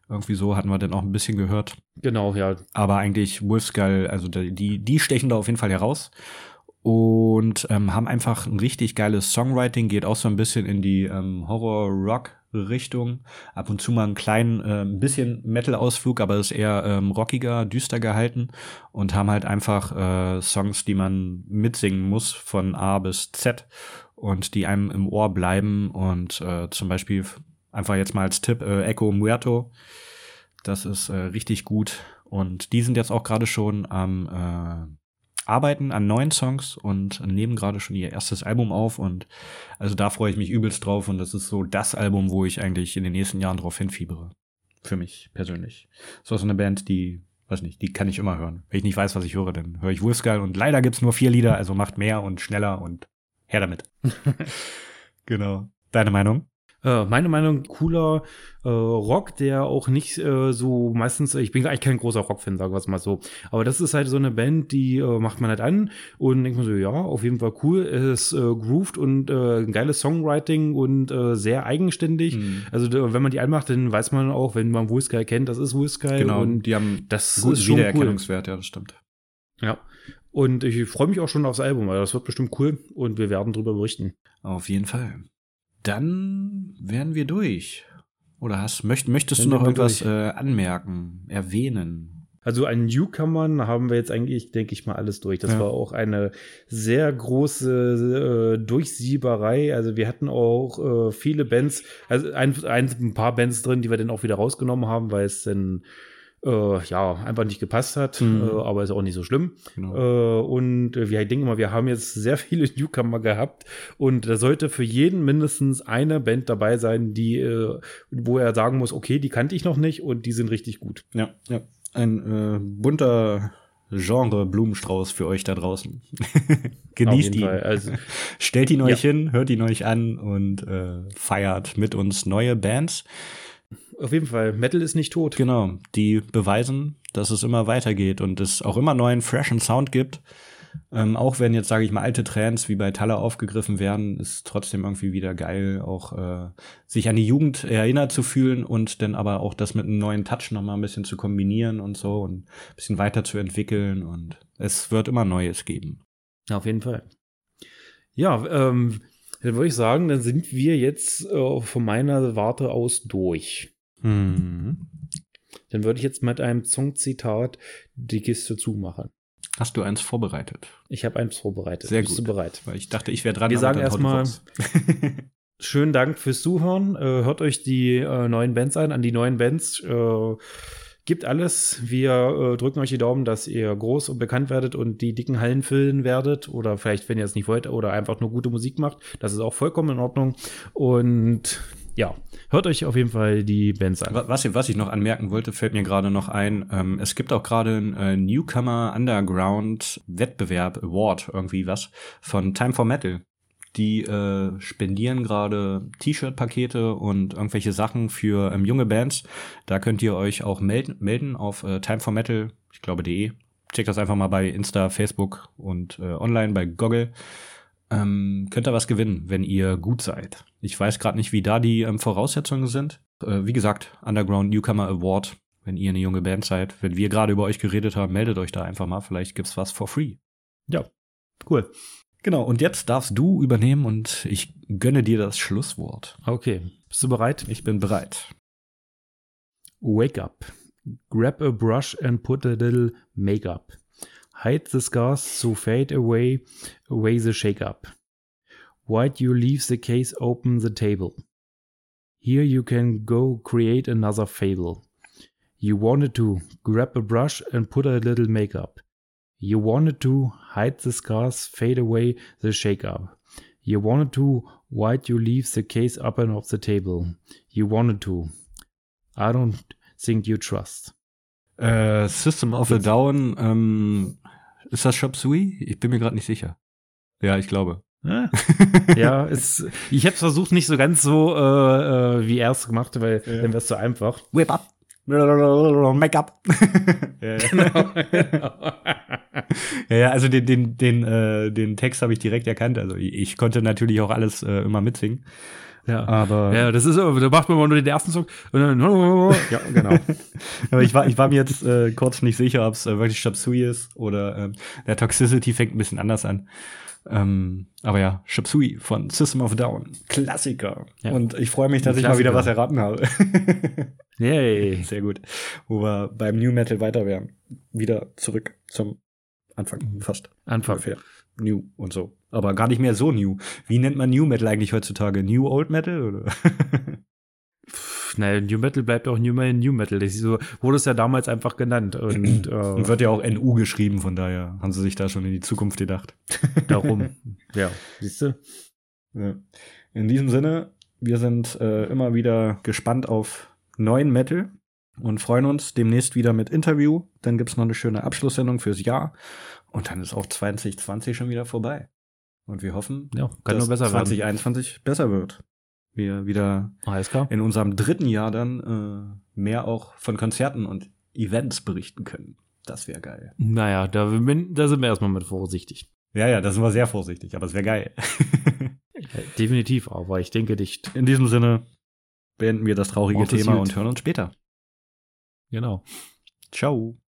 Speaker 2: Irgendwie so hatten wir dann auch ein bisschen gehört.
Speaker 1: Genau, ja.
Speaker 2: Aber eigentlich Wolfskull, also die, die stechen da auf jeden Fall heraus. Und ähm, haben einfach ein richtig geiles Songwriting, geht auch so ein bisschen in die ähm, Horror-Rock-Richtung. Ab und zu mal einen kleinen, äh, ein bisschen Metal-Ausflug, aber ist eher ähm, rockiger, düster gehalten. Und haben halt einfach äh, Songs, die man mitsingen muss, von A bis Z. Und die einem im Ohr bleiben. Und äh, zum Beispiel einfach jetzt mal als Tipp, äh, Echo Muerto. Das ist äh, richtig gut. Und die sind jetzt auch gerade schon am äh, arbeiten an neuen Songs und nehmen gerade schon ihr erstes Album auf und also da freue ich mich übelst drauf und das ist so das Album, wo ich eigentlich in den nächsten Jahren drauf hinfiebere. Für mich persönlich. So so eine Band, die, weiß nicht, die kann ich immer hören. Wenn ich nicht weiß, was ich höre, dann höre ich Wolfskull und leider gibt's nur vier Lieder, also macht mehr und schneller und her damit. *laughs* genau. Deine Meinung?
Speaker 1: Äh, meine Meinung, cooler äh, Rock, der auch nicht äh, so meistens, ich bin eigentlich kein großer Rock-Fan, sagen wir es mal so. Aber das ist halt so eine Band, die äh, macht man halt an und denkt man so, ja, auf jeden Fall cool. Es äh, grooved und äh, ein geiles Songwriting und äh, sehr eigenständig.
Speaker 2: Mhm.
Speaker 1: Also wenn man die anmacht, dann weiß man auch, wenn man Wolfsky kennt, das ist Wolfsky.
Speaker 2: Genau,
Speaker 1: Und
Speaker 2: die haben
Speaker 1: das
Speaker 2: guten
Speaker 1: ist schon cool.
Speaker 2: Wiedererkennungswert, ja, das stimmt.
Speaker 1: Ja. Und ich freue mich auch schon aufs Album, weil das wird bestimmt cool und wir werden drüber berichten.
Speaker 2: Auf jeden Fall. Dann wären wir durch. Oder hast, möcht, möchtest
Speaker 1: Dann
Speaker 2: du noch irgendwas äh, anmerken, erwähnen?
Speaker 1: Also an Newcomern haben wir jetzt eigentlich, denke ich mal, alles durch. Das
Speaker 2: Ja.
Speaker 1: war auch eine sehr große äh, Durchsieberei. Also wir hatten auch äh, viele Bands, also ein, ein, ein paar Bands drin, die wir dann auch wieder rausgenommen haben, weil es dann äh, ja einfach nicht gepasst hat.
Speaker 2: Mhm.
Speaker 1: Äh, aber ist auch nicht so schlimm.
Speaker 2: Genau.
Speaker 1: Äh, und äh, wir denken immer, wir haben jetzt sehr viele *laughs* Newcomer gehabt und da sollte für jeden mindestens eine Band dabei sein, die, äh, wo er sagen muss, okay, die kannte ich noch nicht und die sind richtig gut.
Speaker 2: Ja, ja. Ein äh, bunter Genre-Blumenstrauß für euch da draußen. *laughs* Genießt ihn.
Speaker 1: Also, *laughs*
Speaker 2: Stellt ihn euch
Speaker 1: Ja.
Speaker 2: hin, hört ihn euch an und feiert mit uns neue Bands.
Speaker 1: Auf jeden Fall, Metal ist nicht tot.
Speaker 2: Genau, die beweisen, dass es immer weitergeht und es auch immer neuen, freshen Sound gibt. Ähm, auch wenn jetzt, sage ich mal, alte Trends wie bei Taller aufgegriffen werden, ist trotzdem irgendwie wieder geil, auch äh, sich an die Jugend erinnert zu fühlen und dann aber auch das mit einem neuen Touch nochmal ein bisschen zu kombinieren und so und ein bisschen weiterzuentwickeln und es wird immer Neues geben.
Speaker 1: Auf jeden Fall. Ja, ähm, dann würde ich sagen, dann sind wir jetzt äh, von meiner Warte aus durch.
Speaker 2: Mhm.
Speaker 1: Dann würde ich jetzt mit einem Songzitat die Kiste zumachen.
Speaker 2: Hast du eins vorbereitet?
Speaker 1: Ich habe eins vorbereitet.
Speaker 2: Sehr
Speaker 1: Bist
Speaker 2: gut.
Speaker 1: du bereit?
Speaker 2: Weil ich dachte, ich wäre dran.
Speaker 1: Wir sagen erstmal-. *laughs* Schönen Dank fürs Zuhören. Äh, hört euch die äh, neuen Bands ein, an die neuen Bands. Äh, gibt alles. Wir äh, drücken euch die Daumen, dass ihr groß und bekannt werdet und die dicken Hallen füllen werdet. Oder vielleicht, wenn ihr es nicht wollt, oder einfach nur gute Musik macht. Das ist auch vollkommen in Ordnung. Und ja, hört euch auf jeden Fall die Bands an.
Speaker 2: Was, was ich noch anmerken wollte, fällt mir gerade noch ein. Ähm, es gibt auch gerade einen äh, Newcomer Underground Wettbewerb Award, irgendwie was, von Time for Metal. Die äh, spendieren gerade T-Shirt-Pakete und irgendwelche Sachen für ähm, junge Bands. Da könnt ihr euch auch melden, melden auf äh, timeformetal, ich glaube, de. Checkt das einfach mal bei Insta, Facebook und äh, online bei Goggle. Ähm, könnt ihr was gewinnen, wenn ihr gut seid. Ich weiß gerade nicht, wie da die ähm, Voraussetzungen sind. Äh, wie gesagt, Underground Newcomer Award, wenn ihr eine junge Band seid. Wenn wir gerade über euch geredet haben, meldet euch da einfach mal. Vielleicht gibt's was for free.
Speaker 1: Ja, cool.
Speaker 2: Genau, und jetzt darfst du übernehmen und ich gönne dir das Schlusswort.
Speaker 1: Okay, bist du bereit?
Speaker 2: Ich bin bereit.
Speaker 1: Wake up. Grab a brush and put a little makeup. Hide the scars to fade away, away the shake-up. Why'd you leave the case open the table? Here you can go create another fable. You wanted to grab a brush and put a little makeup. You wanted to hide the scars, fade away the shake up. You wanted to why'd you leave the case up and off the table? You wanted to. I don't think you trust.
Speaker 2: Äh, System of a Down, ähm, ist das Shop Sui? Ich bin mir gerade nicht sicher. Ja, ich glaube.
Speaker 1: Ja, *laughs* es, ich habe versucht, nicht so ganz so, äh, äh, wie er es gemacht weil ja. dann wäre es so einfach.
Speaker 2: Whip up. Make-up. *laughs* ja, genau. *laughs* ja, ja, also den, den, den, äh, den Text habe ich direkt erkannt. Also ich, ich konnte natürlich auch alles äh, immer mitsingen.
Speaker 1: Ja, aber. Ja, das ist, da macht man mal nur den ersten Song und dann, ja, genau.
Speaker 2: aber ich war, ich war mir jetzt äh, kurz nicht sicher, ob es äh, wirklich Shapsui ist oder ähm, der Toxicity fängt ein bisschen anders an. Ähm, aber ja, Shapsui von System of Down. Klassiker. Ja. Und ich freue mich, dass ich mal wieder was erraten habe. *laughs*
Speaker 1: Yay.
Speaker 2: Sehr gut. Wo wir beim New Metal weiter wären. Wieder zurück zum Anfang, mhm. fast.
Speaker 1: Anfang. Ungefähr.
Speaker 2: New und so. Aber gar nicht mehr so new. Wie nennt man New Metal eigentlich heutzutage? New Old Metal? Oder? *laughs*
Speaker 1: naja, New Metal bleibt auch New Metal, New Metal. Das so, wurde es ja damals einfach genannt. Und,
Speaker 2: äh, und wird ja auch NU geschrieben, von daher haben sie sich da schon in die Zukunft gedacht. *laughs*
Speaker 1: Darum, ja, siehst du?
Speaker 2: Ja. In diesem Sinne, wir sind äh, immer wieder gespannt auf neuen Metal und freuen uns demnächst wieder mit Interview. Dann gibt's noch eine schöne Abschlusssendung fürs Jahr. Und dann ist auch 2020 schon wieder vorbei. Und wir hoffen,
Speaker 1: ja, kann dass nur besser
Speaker 2: 2021 werden. besser wird. Wir wieder in unserem dritten Jahr dann äh, mehr auch von Konzerten und Events berichten können. Das wäre geil.
Speaker 1: Naja, da, da sind wir erstmal mit vorsichtig.
Speaker 2: Ja, ja, da sind wir sehr vorsichtig, aber es wäre geil. *laughs*
Speaker 1: Definitiv, aber ich denke nicht.
Speaker 2: In diesem Sinne beenden wir das traurige Thema und hören uns später.
Speaker 1: Genau.
Speaker 2: Ciao.